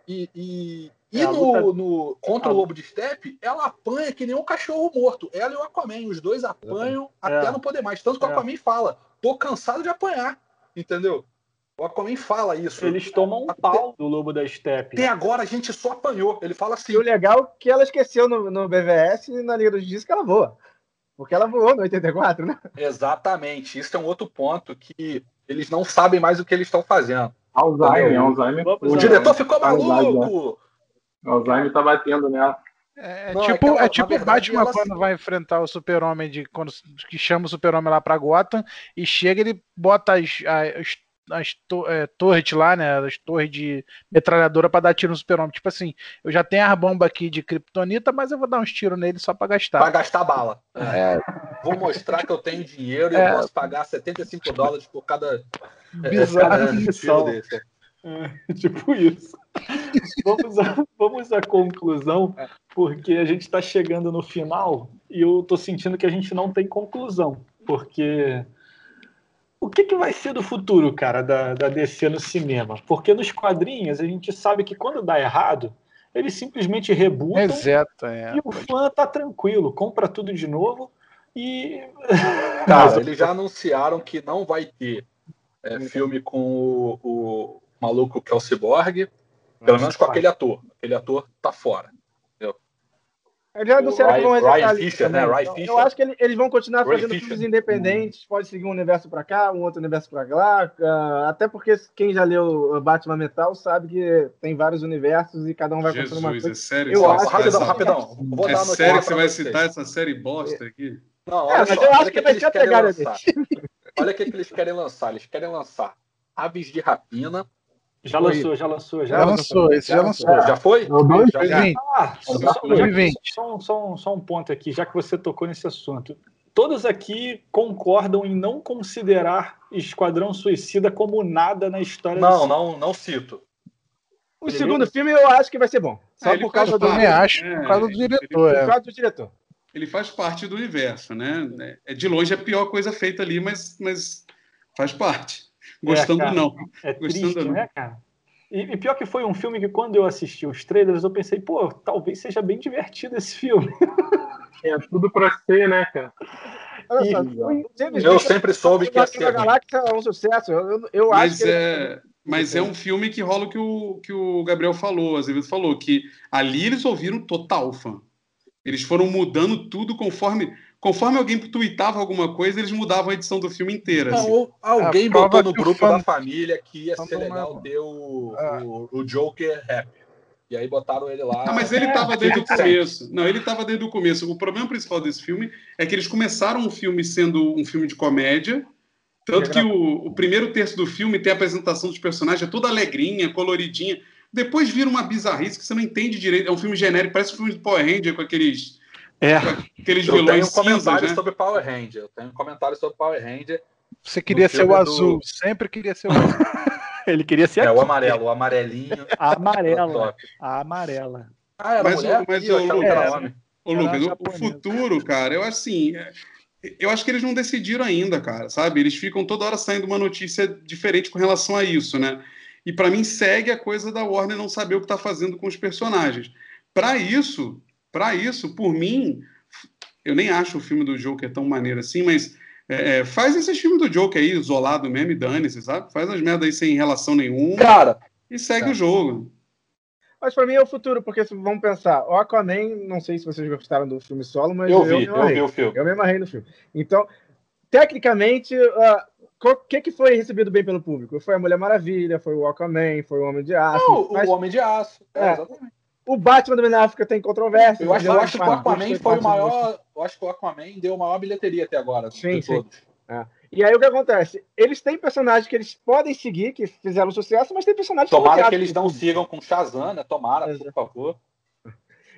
E, e, e É, a no, luta- no- contra a- o Lobo de Steppe, ela apanha que nem um cachorro morto. Ela e o Aquaman, os dois apanham até É. não poder mais. Tanto que o É. Aquaman fala, tô cansado de apanhar, entendeu? O Aquaman fala isso. Eles tomam um pau do Lobo da Steppe. Até agora a gente só apanhou. Ele fala assim, E o legal é que ela esqueceu no, no BVS e na Liga da Justiça que ela voa. Porque ela voou no 84, né? exatamente, isso é um outro ponto que eles não sabem mais o que eles estão fazendo. Alzheimer? Alzheimer. O diretor ficou maluco! Alzheimer tá batendo nela. É, Não, é tipo, que ela- é tipo o verdade, Batman ela- quando vai enfrentar o super-homem de quando que chama o super-homem lá pra Gotham e chega ele bota as, as, as to, é, torres lá, né, as torres de metralhadora pra dar tiro no super-homem. Tipo assim, eu já tenho as bombas aqui de kryptonita, mas eu vou dar uns tiros nele só pra gastar. Vai gastar bala. É, Vou mostrar que eu tenho dinheiro e É. eu posso pagar 75 dólares por cada, é, Bizarro. cada tiro missão. desse. É, tipo isso. vamos, à, vamos à conclusão, porque a gente está chegando no final e eu tô sentindo que a gente não tem conclusão. Porque o que, que vai ser do futuro, cara, da, da DC no cinema? Porque nos quadrinhos a gente sabe que quando dá errado, eles simplesmente rebutam exato, é. e o fã tá tranquilo, compra tudo de novo e. Cara, eles já anunciaram que não vai ter é, filme com o, o maluco que é o Cyborg, pelo menos com aquele ator. Aquele ator tá fora. Eles já anunciaram que vão resetar Ryan Fisher, né? Ryan Então, Fisher. Eu acho que ele- eles vão continuar Ryan fazendo Fisher. filmes independentes, pode seguir um universo pra cá, um outro universo pra lá. ah, até porque quem já leu o Batman Metal sabe que tem vários universos e cada um vai contando uma Jesus, coisa. é sério? Eu acho rapidão, rapidão. Vou É dar uma sério que você vai vocês. citar essa série bosta aqui? Não, É, olha mas só, eu acho que que, vai ser pegada. Olha o que, que eles querem lançar. Eles querem lançar Aves de Rapina. Já lançou, já lançou, já. Já lançou, esse já lançou. Já foi? É o dois? Já, já. 2020. Ah, só, Tá só- bom. já- 2020. só um- só um- só um ponto aqui, já que você tocou nesse assunto. Todos aqui concordam em não considerar Esquadrão Suicida como nada na história Não, não, não cito. O segundo filme eu acho que vai ser bom. Só É, ele por causa do, Eu parte, acho, é, por causa do ele- diretor. por é. causa do diretor. Ele faz parte do universo, né? É, de longe a pior coisa feita ali, mas, mas faz parte. Gostando cara. ou não. É Gostando triste, não. né, cara? E, e pior que foi um filme que quando eu assisti os trailers, eu pensei, pô, talvez seja bem divertido esse filme. É tudo pra ser, né, cara? Olha E- só, Eu sempre soube que ruim. Galáxia é um sucesso. Eu, eu, eu acho Mas que ele- é, mas é um filme que rola o que o, que o Gabriel falou, às vezes falou, que ali eles ouviram total fã. Eles foram mudando tudo conforme. Conforme alguém tweetava alguma coisa, eles mudavam a edição do filme inteira. assim. Não, alguém botou no o grupo fã- da família que ia ser é legal ter o, Ah. o, o Joker rap. E aí botaram ele lá. Não, mas ele É, estava desde o 50 Cent. começo. Não, ele estava desde o começo. O problema principal desse filme é que eles começaram o filme sendo um filme de comédia. Tanto que o, o primeiro terço do filme tem a apresentação dos personagens, é toda alegrinha, coloridinha. Depois vira uma bizarrice que você não entende direito. É um filme genérico, parece um filme de Power Ranger com aqueles, É. aqueles Eu tenho vilões um comentário cinzas, né? sobre Power Ranger. Eu tenho um comentário sobre Power Ranger. Você queria ser o filme do- azul, sempre queria ser o azul. Ele queria ser É aqui. o amarelo, o amarelinho. A amarela. A amarela. Ah, era Mas o- mulher? mas eu era Lucas-. Ô, o- futuro, cara, eu acho assim. eu acho que eles não decidiram ainda, cara, sabe? Eles ficam toda hora saindo uma notícia diferente com relação a isso, né? E para mim segue a coisa da Warner não saber o que tá fazendo com os personagens. Para isso, para isso, por mim, eu nem acho o filme do Joker tão maneiro assim, mas é, é, faz esse filme do Joker aí, isolado mesmo, e dane-se, sabe? Faz as merdas aí sem relação nenhuma Cara, e segue Tá. o jogo. Mas pra mim é o futuro, porque se vamos pensar, o Aquaman, não sei se vocês gostaram do filme solo, mas eu eu, vi, me eu vi o filme. Eu me amarrei no filme. Então, tecnicamente, ah, o que, que foi recebido bem pelo público? Foi a Mulher Maravilha, foi o Aquaman, foi o Homem de Aço. Não, mas o Homem de Aço. É, É. exatamente. O Batman do Ben Affleck tem controvérsia. Eu acho, eu acho que o Aquaman foi o maior. Eu acho que o Aquaman deu a maior bilheteria até agora. Sim, sim. todos. E aí o que acontece? Eles têm personagens que eles podem seguir, que fizeram sucesso, mas tem personagens Tomara bloqueados que eles não sigam com Shazam, né? Tomara, por Exato. favor.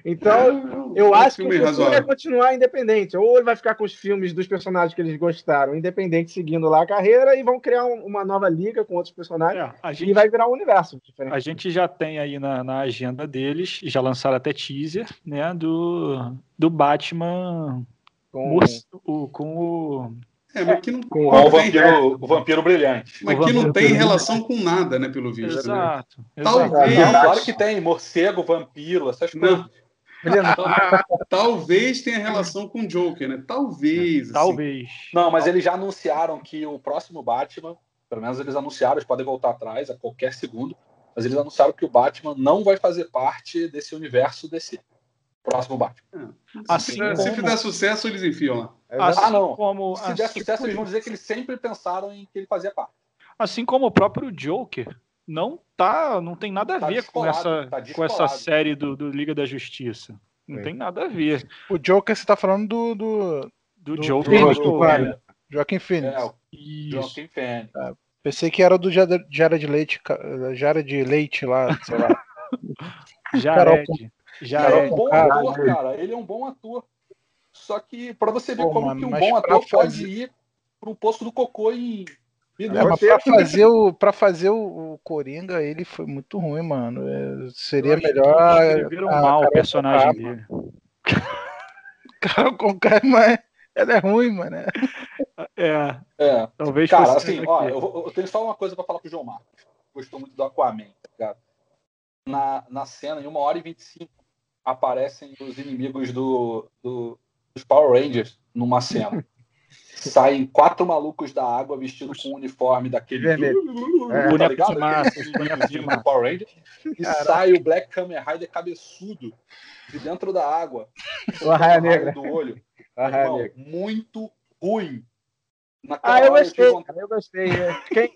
Então, eu É acho que o filme futuro razoável. continuar independente. Ou ele vai ficar com os filmes dos personagens que eles gostaram, independente, seguindo lá a carreira, e vão criar um- uma nova liga com outros personagens. É, a E gente, vai virar um universo diferente. a gente já tem aí na, na agenda deles, já lançaram até teaser, né? Do, do Batman Com... o, com o. É, mas que não, Com o vampiro, o vampiro brilhante. mas o que não tem também. relação com nada, né, pelo visto. né? Exato. Talvez- exato. Não, claro que tem. Morcego, vampiro, essas Não. coisas. Talvez tenha relação com o Joker, né? Talvez. assim. Talvez. Não, mas eles já anunciaram que o próximo Batman, pelo menos eles anunciaram, eles podem voltar atrás a qualquer segundo, mas eles anunciaram que o Batman não vai fazer parte desse universo DC. Próximo Batman. Assim se, como- se fizer sucesso, eles enfiam lá. Assim Ah, não. como, Se der assim, sucesso, eles vão dizer que eles sempre pensaram em que ele fazia parte. assim como o próprio Joker não tá, não tem nada a Tá ver com essa, tá com essa série do, do Liga da Justiça. Não Sim. tem nada a ver. O Joker, você tá falando do, do, Do, Do- Joker. Phoenix, do- cara. Joaquim Phoenix. É. Joaquim Phoenix. Pensei que era do Jara Jared Leite, ca- Jared Leite lá, sei lá. Jared. Ele é um Jared. bom cara, ator, cara. Ele é um bom ator. Só que, pra você ver Pô, como mano, que um bom ator pode fazer- ir pro posto do cocô em É, minutos. mas pra fazer, o, pra fazer o, o Coringa, ele foi muito ruim, mano. É, seria melhor. Escreveram a mal o personagem dele. Carol Conká, mas ela é ruim, mano. É, É. talvez Cara, fosse assim, ó, eu, eu tenho só uma coisa pra falar pro João Marcos. Gostou muito do Aquaman, tá ligado? Na, na cena, em 1 hora e 25, aparecem os inimigos do, do- dos Power Rangers numa cena. Saem quatro malucos da água vestidos com um uniforme daquele. Vermelho. É. tá ligado? massa, de. Power Ranger. E sai o Black Kamen Rider cabeçudo de dentro da água. O Arraia Negra. do olho. Arraia Irmão, Negra. muito ruim. Naquela Ah, eu gostei, cara, eu gostei. é. Quem,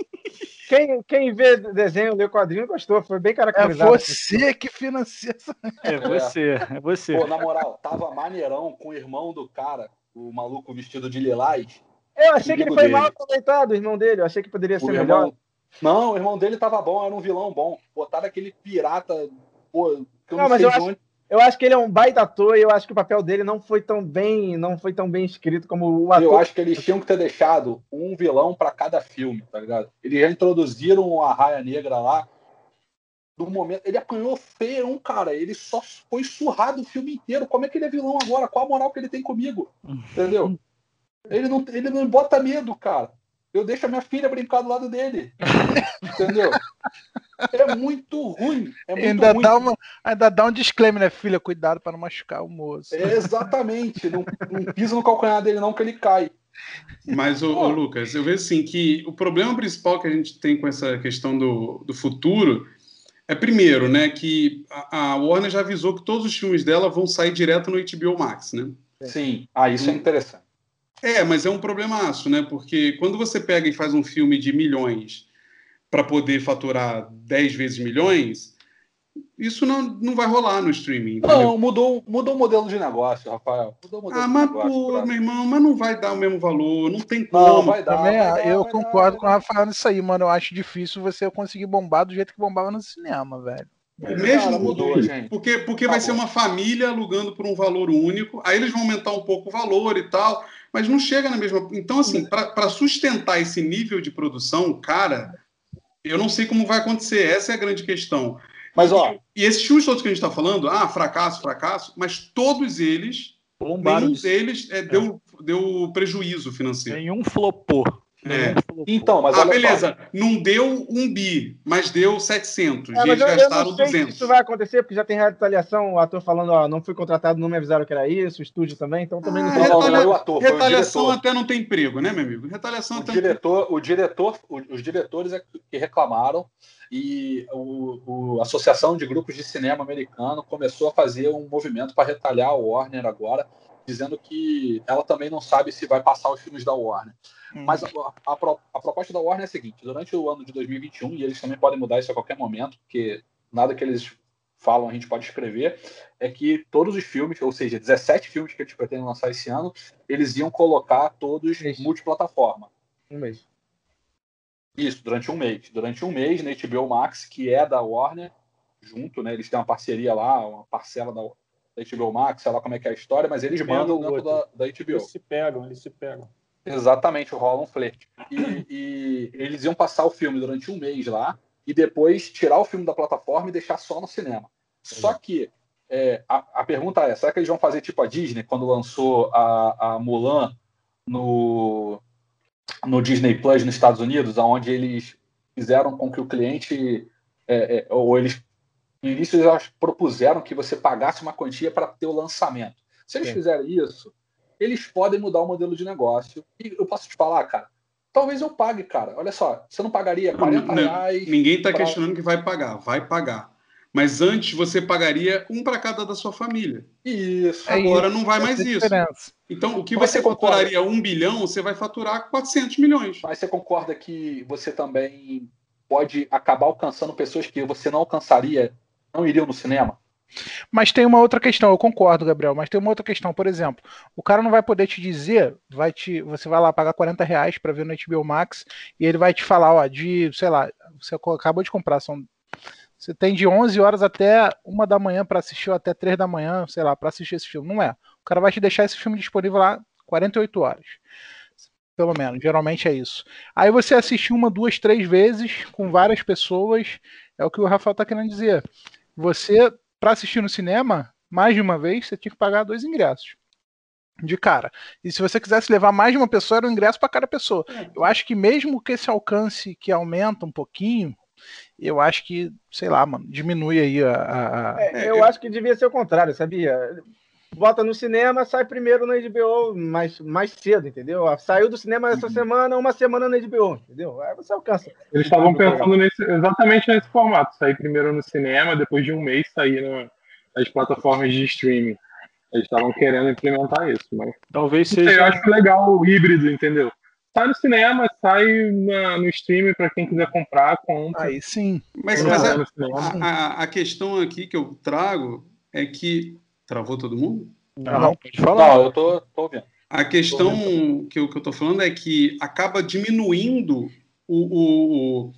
quem, quem vê desenho, lê quadrinho, gostou. Foi bem É caracterizado. você que financia essa. É você, é você. Pô, na moral, tava maneirão com o irmão do cara, o maluco vestido de lilás. Eu achei que ele foi dele. mal aproveitado, o irmão dele. Eu achei que poderia ser O melhor. irmão... Não, o irmão dele tava bom, era um vilão bom. Botaram aquele pirata, pô, que eu não, Não, mas eu acho-. Eu acho que ele é um baita ator e eu acho que o papel dele não foi tão bem, não foi tão bem escrito como o ator. Eu acho que eles tinham que ter deixado um vilão pra cada filme, tá ligado? Eles já introduziram a Raia Negra lá. No momento, ele apanhou feio, cara. Ele só foi surrado o filme inteiro. Como é que ele é vilão agora? Qual a moral que ele tem comigo? Entendeu? Ele não, ele não bota medo, cara. Eu deixo a minha filha brincar do lado dele. Entendeu? É muito ruim. É muito Ainda ruim. dá, uma, ainda dá um disclaimer, né, filha? Cuidado pra não machucar o moço. É, exatamente. Não, não pisa no calcanhar dele, não, que ele cai. Mas, ô, ô, Lucas, eu vejo assim que o problema principal que a gente tem com essa questão do, do futuro é, primeiro, né, que a, a Warner já avisou que todos os filmes dela vão sair direto no HBO Max, né? Sim. Ah, isso é interessante. É, mas é um problemaço, né? Porque quando você pega e faz um filme de milhões para poder faturar 10 vezes milhões, isso não, não vai rolar no streaming. entendeu? Não, mudou, mudou o modelo de negócio, Rafael. Mudou o modelo Ah, de mas, negócio. pô, meu irmão, mas não vai dar o mesmo valor, não tem Não, como. vai dar. Também, vai dar, eu vai concordo dar, com o Rafael nisso aí, mano. Eu acho difícil você conseguir bombar do jeito que bombava no cinema, velho. O mesmo Cara, mudou, gente. Porque, porque vai Acabou. ser uma família alugando por um valor único, aí eles vão aumentar um pouco o valor e tal, mas não chega na mesma. Então, assim, para sustentar esse nível de produção, cara, eu não sei como vai acontecer. Essa é a grande questão. Mas, ó, E esses filmes todos que a gente está falando, ah, fracasso, fracasso, mas todos eles Bombaram nenhum de- deles é, deu, deu prejuízo financeiro. Nenhum flopou. É. Então, mas Ah, olha só. beleza. Não deu um bi, mas deu 700. É, e mas eles eu, eu gastaram não sei se 200. isso vai acontecer, porque já tem retaliação, o ator falando, ó, não fui contratado, não me avisaram que era isso, o estúdio também, então também não Ah. Não, não, retalia- não foi o ator, o Retaliação diretor. até não tem emprego, né, meu amigo? Retaliação O até não tem diretor, o diretor, o- os diretores é que reclamaram e o, o- a Associação de Grupos de Cinema Americano começou a fazer um movimento para retalhar a Warner agora, dizendo que ela também não sabe se vai passar os filmes da Warner. Mas a, a a proposta da Warner é a seguinte: durante o ano de 2021, e eles também podem mudar isso a qualquer momento, porque nada que eles falam a gente pode escrever, é que todos os filmes, ou seja, 17 filmes que eles pretendem lançar esse ano, eles iam colocar todos multiplataforma. Um mês. Isso, durante um mês. Durante um mês na HBO Max, que é da Warner, junto, né? Eles têm uma parceria lá, uma parcela da, da HBO Max, sei lá como é que é a história, mas eles mandam o dentro da, da HBO. Eles se pegam, eles se pegam. Exatamente, rola um flerte. E, e eles iam passar o filme durante um mês lá e depois tirar o filme da plataforma e deixar só no cinema. Só que é, a, a pergunta é: será que eles vão fazer tipo a Disney quando lançou a, a Mulan no, no Disney Plus nos Estados Unidos, onde eles fizeram com que o cliente, é, é, ou eles no início eles propuseram que você pagasse uma quantia para ter o lançamento. Se eles Sim. fizerem isso, eles podem mudar o modelo de negócio. E eu posso te falar, cara, talvez eu pague, cara. Olha só, você não pagaria 40 Não, reais. Ninguém está pra- questionando que vai pagar, vai pagar. Mas antes você pagaria um para cada da sua família. Isso. É Agora isso, não vai mais é isso. diferença. Então, o que Mas você você faturaria um bilhão, você vai faturar 400 milhões. Mas você concorda que você também pode acabar alcançando pessoas que você não alcançaria, não iriam no cinema? Mas tem uma outra questão, eu concordo, Gabriel, mas tem uma outra questão, por exemplo, o cara não vai poder te dizer, vai te, você vai lá pagar 40 reais para ver no HBO Max e ele vai te falar, ó, de, sei lá, você acabou de comprar, são, você tem de 11 horas até uma da manhã para assistir ou até 3 da manhã, sei lá, para assistir esse filme, não é. O cara vai te deixar esse filme disponível lá 48 horas. Pelo menos, geralmente é isso. Aí você assiste uma, duas, três vezes com várias pessoas, é o que o Rafael tá querendo dizer. Você para assistir no cinema, mais de uma vez, você tinha que pagar dois ingressos. De cara. E se você quisesse levar mais de uma pessoa, era um ingresso para cada pessoa. Eu acho que mesmo que esse alcance que aumenta um pouquinho, eu acho que, sei lá, mano, diminui aí a. a- É, É, eu eu- acho que devia ser o contrário, sabia? Bota no cinema, sai primeiro na HBO mais, mais cedo, entendeu? Saiu do cinema essa semana, uma semana na HBO, entendeu? Aí você alcança. Eles estavam pensando nesse- exatamente nesse formato. Sair primeiro no cinema, depois de um mês sair na- nas plataformas de streaming. Eles estavam querendo implementar isso, mas Talvez Não sei, eu seja. acho legal o híbrido, entendeu? Sai no cinema, sai na- no streaming para quem quiser comprar, compra. Aí sim. Mas, não mas a, cinema, a- a- questão aqui que eu trago é que. Travou todo mundo? Não, pode falar. Não, eu tô, tô ouvindo. A questão que eu, que eu tô falando é que acaba diminuindo o, o, o,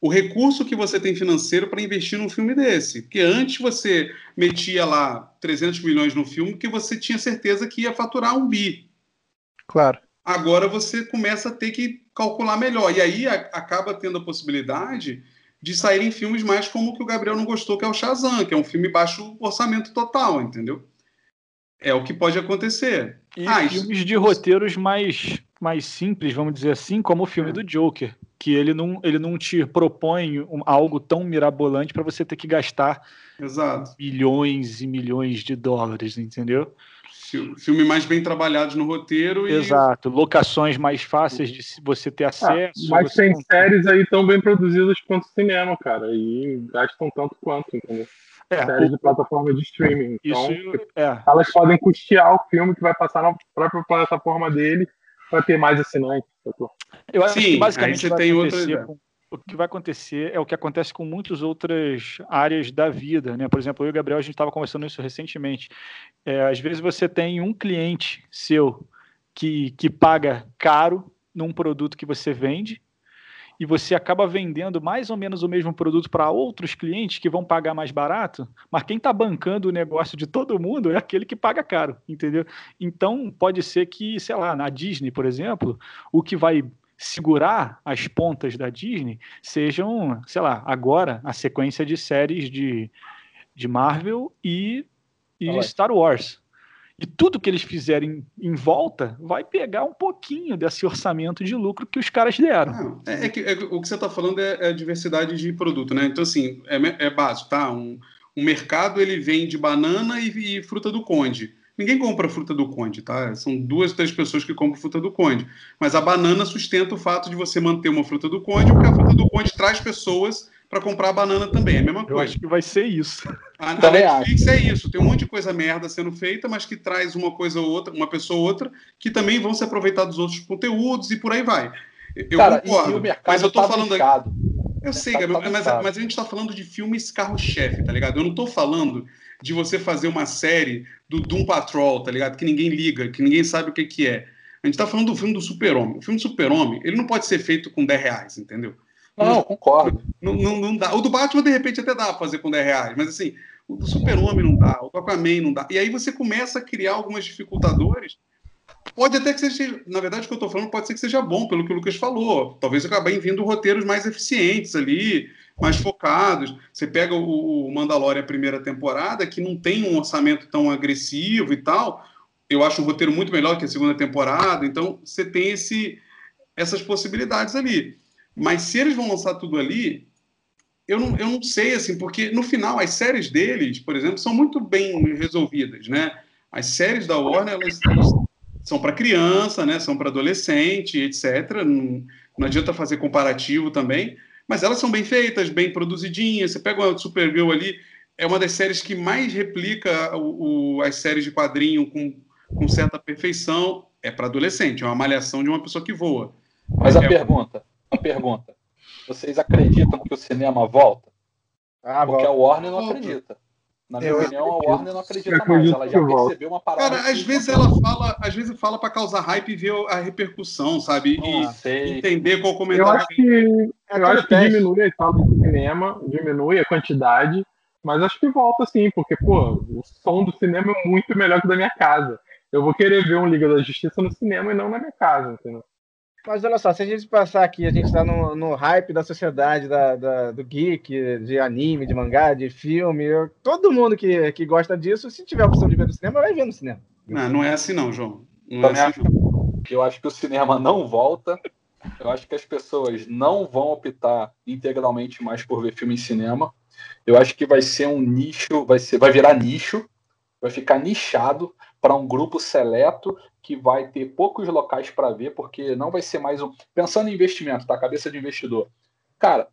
o recurso que você tem financeiro para investir num filme desse. Porque antes você metia lá 300 milhões no filme que você tinha certeza que ia faturar um bi. Claro. Agora você começa a ter que calcular melhor. E aí a- acaba tendo a possibilidade de saírem filmes mais como o que o Gabriel não gostou, que é o Shazam, que é um filme baixo orçamento total, entendeu? É o que pode acontecer. E Ah, isso- filmes de roteiros mais, mais simples, vamos dizer assim, como o filme do Joker, que ele não, ele não te propõe um- algo tão mirabolante para você ter que gastar Exato. milhões e milhões de dólares, entendeu? Fi- Filme mais bem trabalhado no roteiro e Exato. Locações mais fáceis de você ter Ah, acesso. mas você tem não- séries aí tão bem produzidas quanto o cinema, cara. E gastam tanto quanto, entendeu? É, Séries o- de plataforma de streaming. isso Então, é. elas podem custear o filme que vai passar na própria plataforma dele para ter mais assinantes. Eu acho Sim, que aí basicamente você tem outra ideia. com- o que vai acontecer é o que acontece com muitas outras áreas da vida, né? Por exemplo, eu e o Gabriel a gente estava conversando isso recentemente. É, às vezes você tem um cliente seu que, que paga caro num produto que você vende e você acaba vendendo mais ou menos o mesmo produto para outros clientes que vão pagar mais barato, mas quem está bancando o negócio de todo mundo é aquele que paga caro, entendeu? Então pode ser que, sei lá, na Disney, por exemplo, o que vai segurar as pontas da Disney sejam, sei lá, agora a sequência de séries de, de Marvel e, e Star Wars. Star Wars. E tudo que eles fizerem em volta vai pegar um pouquinho desse orçamento de lucro que os caras deram. É, é que, é o que você está falando é, é diversidade de produto, né? Então, assim, é, é básico, tá? Um, um mercado, ele vende banana e, e fruta do conde. Ninguém compra fruta do conde, tá? São duas, três pessoas que compram fruta do conde. Mas a banana sustenta o fato de você manter uma fruta do conde, porque a fruta do conde traz pessoas para comprar a banana também. É a mesma Eu coisa. acho que vai ser isso. A, a Netflix é isso. Tem um monte de coisa merda sendo feita, mas que traz uma coisa ou outra, uma pessoa ou outra, que também vão se aproveitar dos outros conteúdos e por aí vai. Eu Cara, concordo. e, mas eu tô tá falando eu sei, Tá- Gabriel, tá mas, mas a gente está falando de filmes carro-chefe, tá ligado? Eu não tô falando de você fazer uma série do Doom Patrol, tá ligado? Que ninguém liga, que ninguém sabe o que, que é. A gente tá falando do filme do Super-Homem. O filme do Super-Homem, ele não pode ser feito com 10 reais, entendeu? Não, concordo. Não, não, não dá. O do Batman, de repente, até dá pra fazer com 10 reais, mas assim, o do Super-Homem não dá, o do Aquaman não dá. E aí você começa a criar algumas dificultadores. Pode até que seja, na verdade, o que eu tô falando pode ser que seja bom, pelo que o Lucas falou. Talvez acabem vindo roteiros mais eficientes ali, mais focados. Você pega o, o Mandalorian primeira temporada, que não tem um orçamento tão agressivo e tal. Eu acho o roteiro muito melhor que a segunda temporada, então você tem esse, essas possibilidades ali. Mas se eles vão lançar tudo ali, eu não, eu não sei, assim, porque no final as séries deles, por exemplo, são muito bem resolvidas, né? As séries da Warner, elas, elas são para criança, né? São para adolescente, etc. Não, não adianta fazer comparativo também, mas elas são bem feitas, bem produzidinhas. Você pega uma Supergirl ali, é uma das séries que mais replica o, o- as séries de quadrinho com, com certa perfeição. É para adolescente, é uma malhação de uma pessoa que voa. Mas a É- pergunta, a pergunta. Vocês acreditam que o cinema volta? Ah, Porque a volta. Warner não Volta. acredita. Na minha Eu opinião, a. Warner não acredita Eu mais. Ela já percebeu uma parada. Cara, às vezes ela fala, às vezes fala para causar hype e ver a repercussão, sabe? Não E sei. entender qual Eu comentário. acho que, É eu acho que diminui a sala do cinema, diminui a quantidade, mas acho que volta sim, porque, pô, o som do cinema é muito melhor que o da minha casa. Eu vou querer ver um Liga da Justiça no cinema e não na minha casa, entendeu? Mas olha só, se a gente passar aqui, a gente tá no, no hype da sociedade, da, da- do geek, de anime, de mangá, de filme. eu- todo mundo que, que gosta disso, se tiver a opção de ver no cinema, vai ver no cinema. Não, não é assim não, João. Não é assim, não. Eu acho que o cinema não volta. Eu acho que as pessoas não vão optar integralmente mais por ver filme em cinema. Eu acho que vai ser um nicho, vai ser, vai virar nicho, vai ficar nichado para um grupo seleto que vai ter poucos locais para ver, porque não vai ser mais um. Pensando em investimento, tá? Cabeça de investidor. Cara,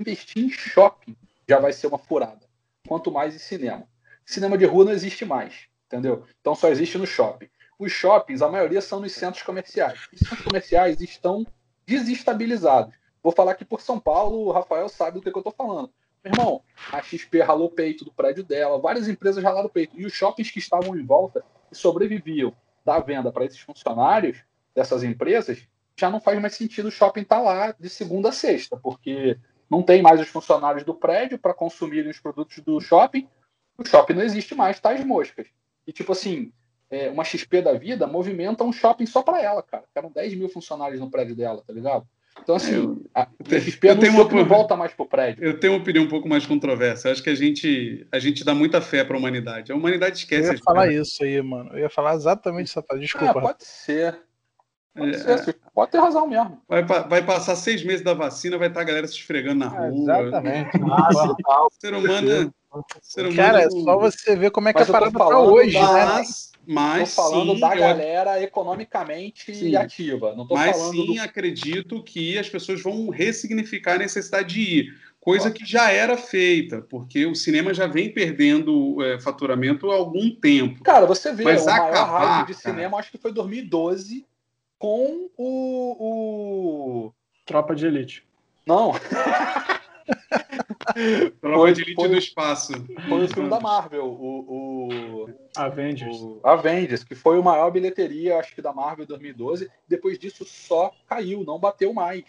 investir em shopping já vai ser uma furada. Quanto mais em cinema. Cinema de rua não existe mais, entendeu? Então só existe no shopping. Os shoppings, a maioria são nos centros comerciais. Os centros comerciais estão desestabilizados. Vou falar aqui por São Paulo, o Rafael sabe do que, que eu tô falando. Meu irmão, a XP ralou o peito do prédio dela, várias empresas ralaram o peito. E os shoppings que estavam em volta e sobreviviam da venda para esses funcionários dessas empresas, já não faz mais sentido o shopping estar lá de segunda a sexta, porque não tem mais os funcionários do prédio para consumirem os produtos do shopping. O shopping não existe mais, tá as moscas. E tipo assim, é, uma XP da vida movimenta um shopping só para ela, cara. Eram 10 mil funcionários no prédio dela, tá ligado? Então, assim, Eu- a, eu tenho uma- não volta mais pro prédio. Eu tenho uma opinião um pouco mais controversa. Eu acho que a gente, a gente dá muita fé para a humanidade. A humanidade Eu esquece. ia as falar coisas. isso aí, mano. Eu ia falar exatamente essa parada. Ah, Desculpa. pode ser. Pode É, ser, você pode ter razão mesmo. Vai, vai passar seis meses da vacina, vai estar a galera se esfregando na Ah, rua. exatamente. O ser humano. o ser humano Cara, é só você ver como é que a eu parada tá falando hoje, né? Mas, tô falando sim, da eu- galera economicamente Sim. ativa. Não tô mas falando sim do. acredito que as pessoas vão ressignificar a necessidade de ir. Coisa que já era feita, porque o cinema já vem perdendo é, faturamento há algum tempo. Cara, você vê, Mas o maior acabar, hype de cara. cinema acho que foi 2012 com o. o... Tropa de Elite. Não, Tropa Foi- de elite foi- do espaço. foi o filme da Marvel, o, o, Avengers. o Avengers, que foi o maior bilheteria, acho que da Marvel em 2012. Depois disso só caiu, não bateu mais.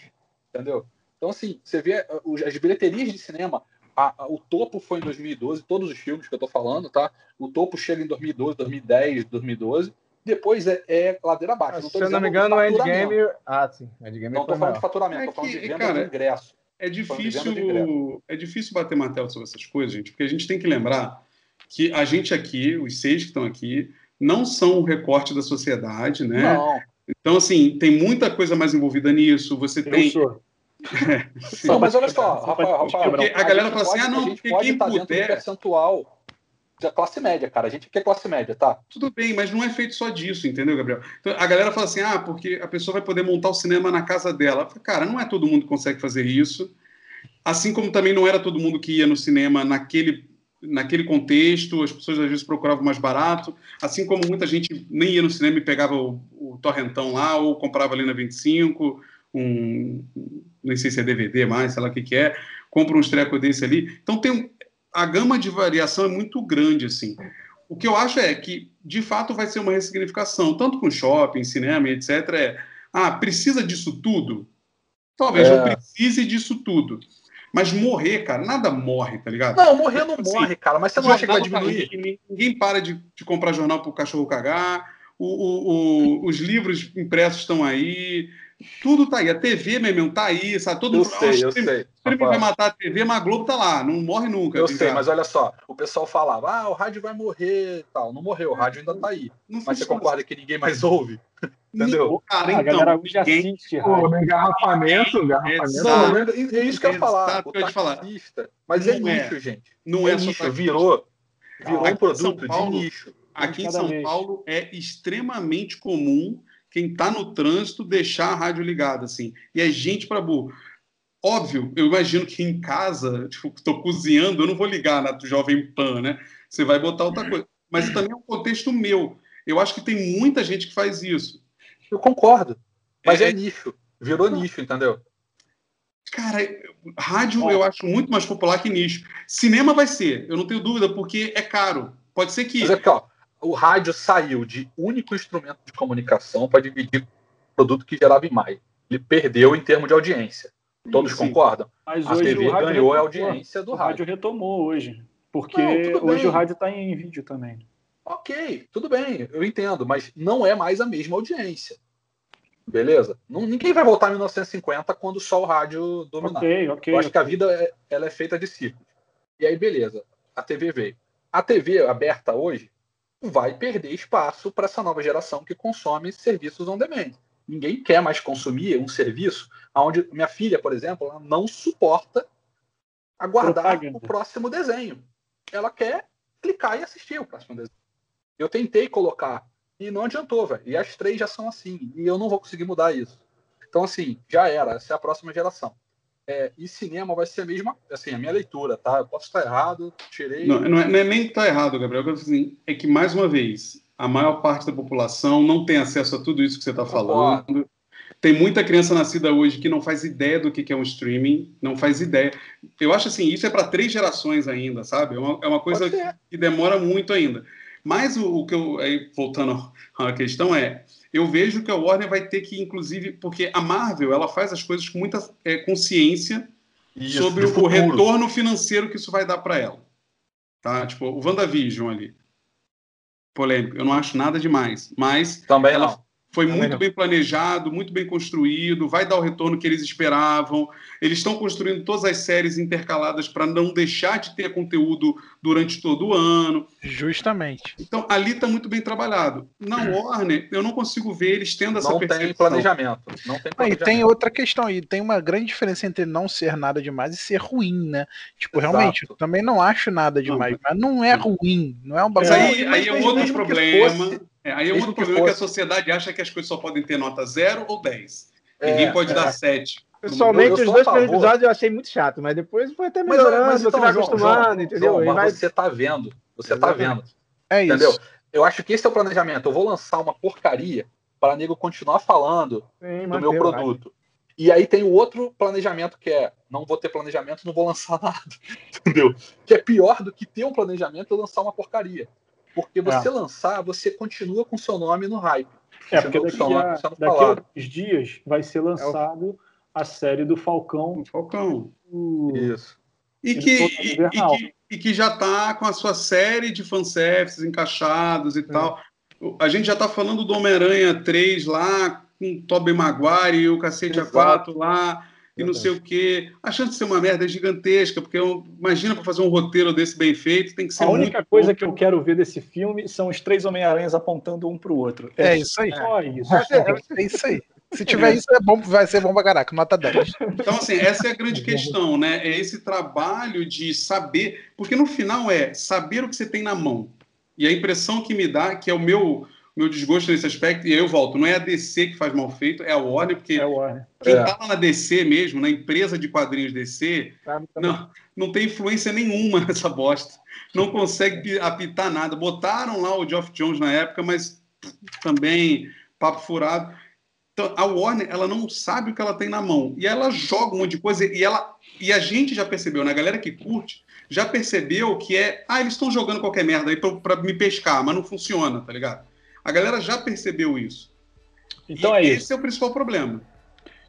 Entendeu? Então, assim, você vê os- as bilheterias de cinema, a- a- o topo foi em 2012, todos os filmes que eu tô falando, tá? O topo chega em 2012, 2010, 2012. Depois é, é ladeira abaixo. Não Se eu não me engano, o. Endgame. Ah, sim. Endgame Não tô foi falando de faturamento, É tô falando que, de venda cara, do ingresso. É difícil, é difícil bater martelo sobre essas coisas, gente, porque a gente tem que lembrar que a gente aqui, os seis que estão aqui, não são o recorte da sociedade, né? Não, Então, assim, tem muita coisa mais envolvida nisso. Você Eu tem. sou. não, mas olha só, Rafael, Rafael, Porque a galera gente fala assim, pode- ah, não, a gente porque pode quem puder- percentual da classe média, cara. A gente aqui é classe média, tá? Tudo bem, mas não é feito só disso, entendeu, Gabriel? Então, a galera fala assim, ah, porque a pessoa vai poder montar o cinema na casa dela. Cara, não é todo mundo que consegue fazer isso. Assim como também não era todo mundo que ia no cinema naquele, naquele contexto, as pessoas às vezes procuravam mais barato. Assim como muita gente nem ia no cinema e pegava o, o torrentão lá, ou comprava ali na 25, um, nem sei se é DVD mais, sei lá o que, que é, compra uns trecos desse ali. Então tem um- a gama de variação é muito grande, assim. O que eu acho é que, de fato, vai ser uma ressignificação, tanto com shopping, cinema, etc. É, ah, precisa disso tudo? Talvez É. não precise disso tudo. Mas morrer, cara, nada morre, tá ligado? Não, morrer não Assim, morre, cara. Mas você não acha que vai tá diminuir? Ninguém para de, de comprar jornal para o cachorro cagar. O- o- o- os livros impressos estão aí. Tudo tá aí. A TV, meu irmão, tá aí. Sabe? Todo Eu mundo- sei, Ah, eu o stream- sei. o streaming vai matar a TV, mas a Globo tá lá. Não morre nunca. Eu sei, mas olha só, o pessoal falava, ah, o rádio vai morrer e tal. Não morreu, o rádio ainda tá aí. Não Mas você concorda que ninguém mais ouve? Entendeu? Cara, a então, galera hoje ninguém- assiste Pô, engarrafamento, engarrafamento. É isso que eu ia falar. Exato, O que eu ia te falar. taxista. Mas é Não é. nicho, gente. não é, é, nicho, virou, virou um produto de nicho. Aqui em São vez. Paulo é extremamente comum quem está no trânsito deixar a rádio ligada, assim. E é gente para burro. Óbvio, eu imagino que em casa, tipo, estou cozinhando, eu não vou ligar na Jovem Pan, né? Você vai botar outra coisa. Mas também é um contexto meu. Eu acho que tem muita gente que faz isso. Eu concordo. Mas é, É- nicho. Virou nicho, entendeu? Cara, rádio Ó. eu acho muito mais popular que nicho. Cinema vai ser, eu não tenho dúvida, porque é caro. Pode ser que. Mas é que, ó, o rádio saiu de único instrumento de comunicação para dividir produto que gerava imagem. Ele perdeu em termos de audiência. Todos Sim. concordam? Mas A hoje TV o rádio ganhou a retomou. audiência do O rádio rádio. retomou hoje. Porque Não, hoje o rádio está em vídeo também. Ok, tudo bem, eu entendo, mas não é mais a mesma audiência. Beleza? Não, ninguém vai voltar em 1950 quando só o rádio dominar. Ok, ok. Eu acho que a vida é, ela é feita de ciclos. E aí, beleza, a TV veio. A TV aberta hoje vai perder espaço para essa nova geração que consome serviços on demand. Ninguém quer mais consumir um serviço onde minha filha, por exemplo, ela não suporta aguardar Propaganda. o próximo desenho. Ela quer clicar e assistir o próximo desenho. Eu tentei colocar e não adiantou, velho. E as três já são assim. E eu não vou conseguir mudar isso. Então, assim, já era. Essa é a próxima geração. É, e cinema vai ser a mesma, assim, a minha leitura, tá? Eu posso estar errado, tirei. Não, não é, não é nem que tá errado, Gabriel. Assim, é que, mais uma vez, a maior parte da população não tem acesso a tudo isso que você está falando. Tem muita criança nascida hoje que não faz ideia do que é um streaming, não faz ideia. Eu acho assim, isso é para três gerações ainda, sabe? É uma, é uma coisa que demora muito ainda. Mas o, o que eu. Aí, voltando à questão, é. Eu vejo que a Warner vai ter que, inclusive, porque a Marvel ela faz as coisas com muita é, consciência Isso, sobre o retorno financeiro que isso vai dar para ela. Tá? Tipo, o WandaVision ali. Polêmico. Eu não acho nada demais. Mas Também ela não. Foi Também muito não. bem planejado, muito bem construído, vai dar o retorno que eles esperavam. Eles estão construindo todas as séries intercaladas para não deixar de ter conteúdo durante todo o ano. Justamente. Então, ali está muito bem trabalhado. Na Warner, eu não consigo ver eles tendo essa Não percepção. tem planejamento. Não tem Ah, e planejamento. tem outra questão aí, tem uma grande diferença entre não ser nada demais e ser ruim, né? Tipo, Exato. realmente, eu também não acho nada demais, mas não é ruim, não é um bagulho. aí, Mas aí é um outro problema. Fosse- É, aí é outro que problema que a fosse- sociedade acha que as coisas só podem ter nota 0 ou 10. É, Ninguém pode é. dar 7. Pessoalmente, os dois a primeiros episódios eu achei muito chato, mas depois foi até Mas, melhorando, mas você então, vai João, acostumando, João, entendeu? João, mas vai- você tá vendo. Você tá Exatamente. vendo. É isso. Entendeu? Eu acho que esse é o planejamento. Eu vou lançar uma porcaria para nego continuar falando Sim, do meu produto. E aí tem o outro planejamento que é não vou ter planejamento, não vou lançar nada. Entendeu? Que é pior do que ter um planejamento e lançar uma porcaria. Porque você lançar, você continua com seu nome no hype. É, porque daqui a, daqui a alguns dias vai ser lançado a série do Falcão. Falcão. o- Isso. E que, e, e que, e que já está com a sua série de fanservices encaixados e tal. A gente já está falando do Homem-Aranha 3 lá, com o Tobey Maguire e o cacete Exato. A4 lá. E não sei o quê. A chance de ser uma merda é gigantesca, porque eu, imagina para fazer um roteiro desse bem feito, tem que ser A muito única coisa bom. que eu quero ver desse filme são os três Homem-Aranhas apontando um pro outro. É isso aí. Só isso. É isso aí. Se tiver isso, é bom, vai ser bom pra caraca. Nota 10. Então, assim, essa é a grande questão, né? É esse trabalho de saber, porque no final é saber o que você tem na mão. E a impressão que me dá, que é o meu, meu desgosto nesse aspecto, e aí eu volto, não é a DC que faz mal feito, é a Warner, porque É o Warner. quem É. tá lá na DC mesmo, na empresa de quadrinhos DC, não, não tem influência nenhuma nessa bosta. Não consegue pi- apitar nada. Botaram lá o Geoff Jones na época, mas também papo furado. Então, a Warner, ela não sabe o que ela tem na mão. E ela joga um monte de coisa. E, ela, e a gente já percebeu, né? A galera que curte já percebeu que é. Ah, eles estão jogando qualquer merda aí pra me pescar, mas não funciona, tá ligado? A galera já percebeu isso. Então e é isso. esse é o principal problema.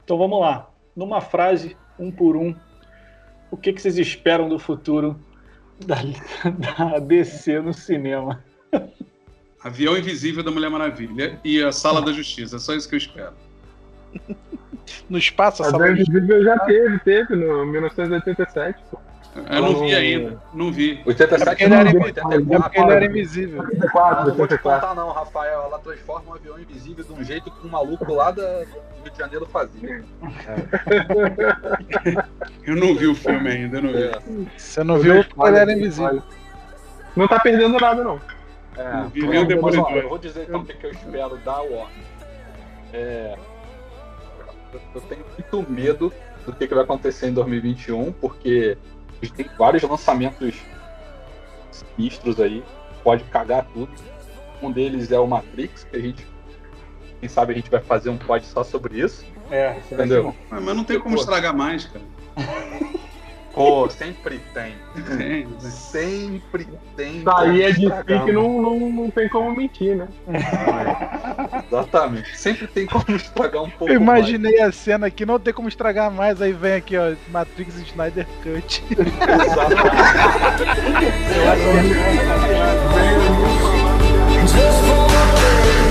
Então vamos lá. Numa frase, um por um, o que, que vocês esperam do futuro da, da DC no cinema? Avião Invisível da Mulher Maravilha e a Sala da Justiça. É só isso que eu espero. No espaço, A essa Grande Invisível já teve, teve no 1987. pô. Eu não vi ainda. Não vi. 87 ele era não, invisível. 84. É porque ele era invisível. 84, Ah, não vou te 84. contar não, Rafael. Ela transforma um avião invisível de um jeito que um maluco lá da do Rio de Janeiro fazia. Eu não vi o filme ainda, eu não vi. É, Você não viu porque ele era invisível. Não tá perdendo nada, não. é. Não vi nem o Demolidor. eu vou dizer então o que que eu espero da Warner. É, eu- tenho muito medo do que, que vai acontecer em 2021, porque tem vários lançamentos sinistros aí, pode cagar tudo. Um deles é o Matrix, que a gente, quem sabe a gente vai fazer um pod só sobre isso, É, entendeu? Mas não tem como estragar mais, cara. Pô, sempre tem. Tem. Sempre tem. Isso aí é de que não, não, não tem como mentir, né? Exatamente. Sempre tem como estragar um pouco Eu imaginei a cena aqui, não tem como estragar mais, aí vem aqui, ó, Matrix e Snyder Cut. mais. Exatamente. Just for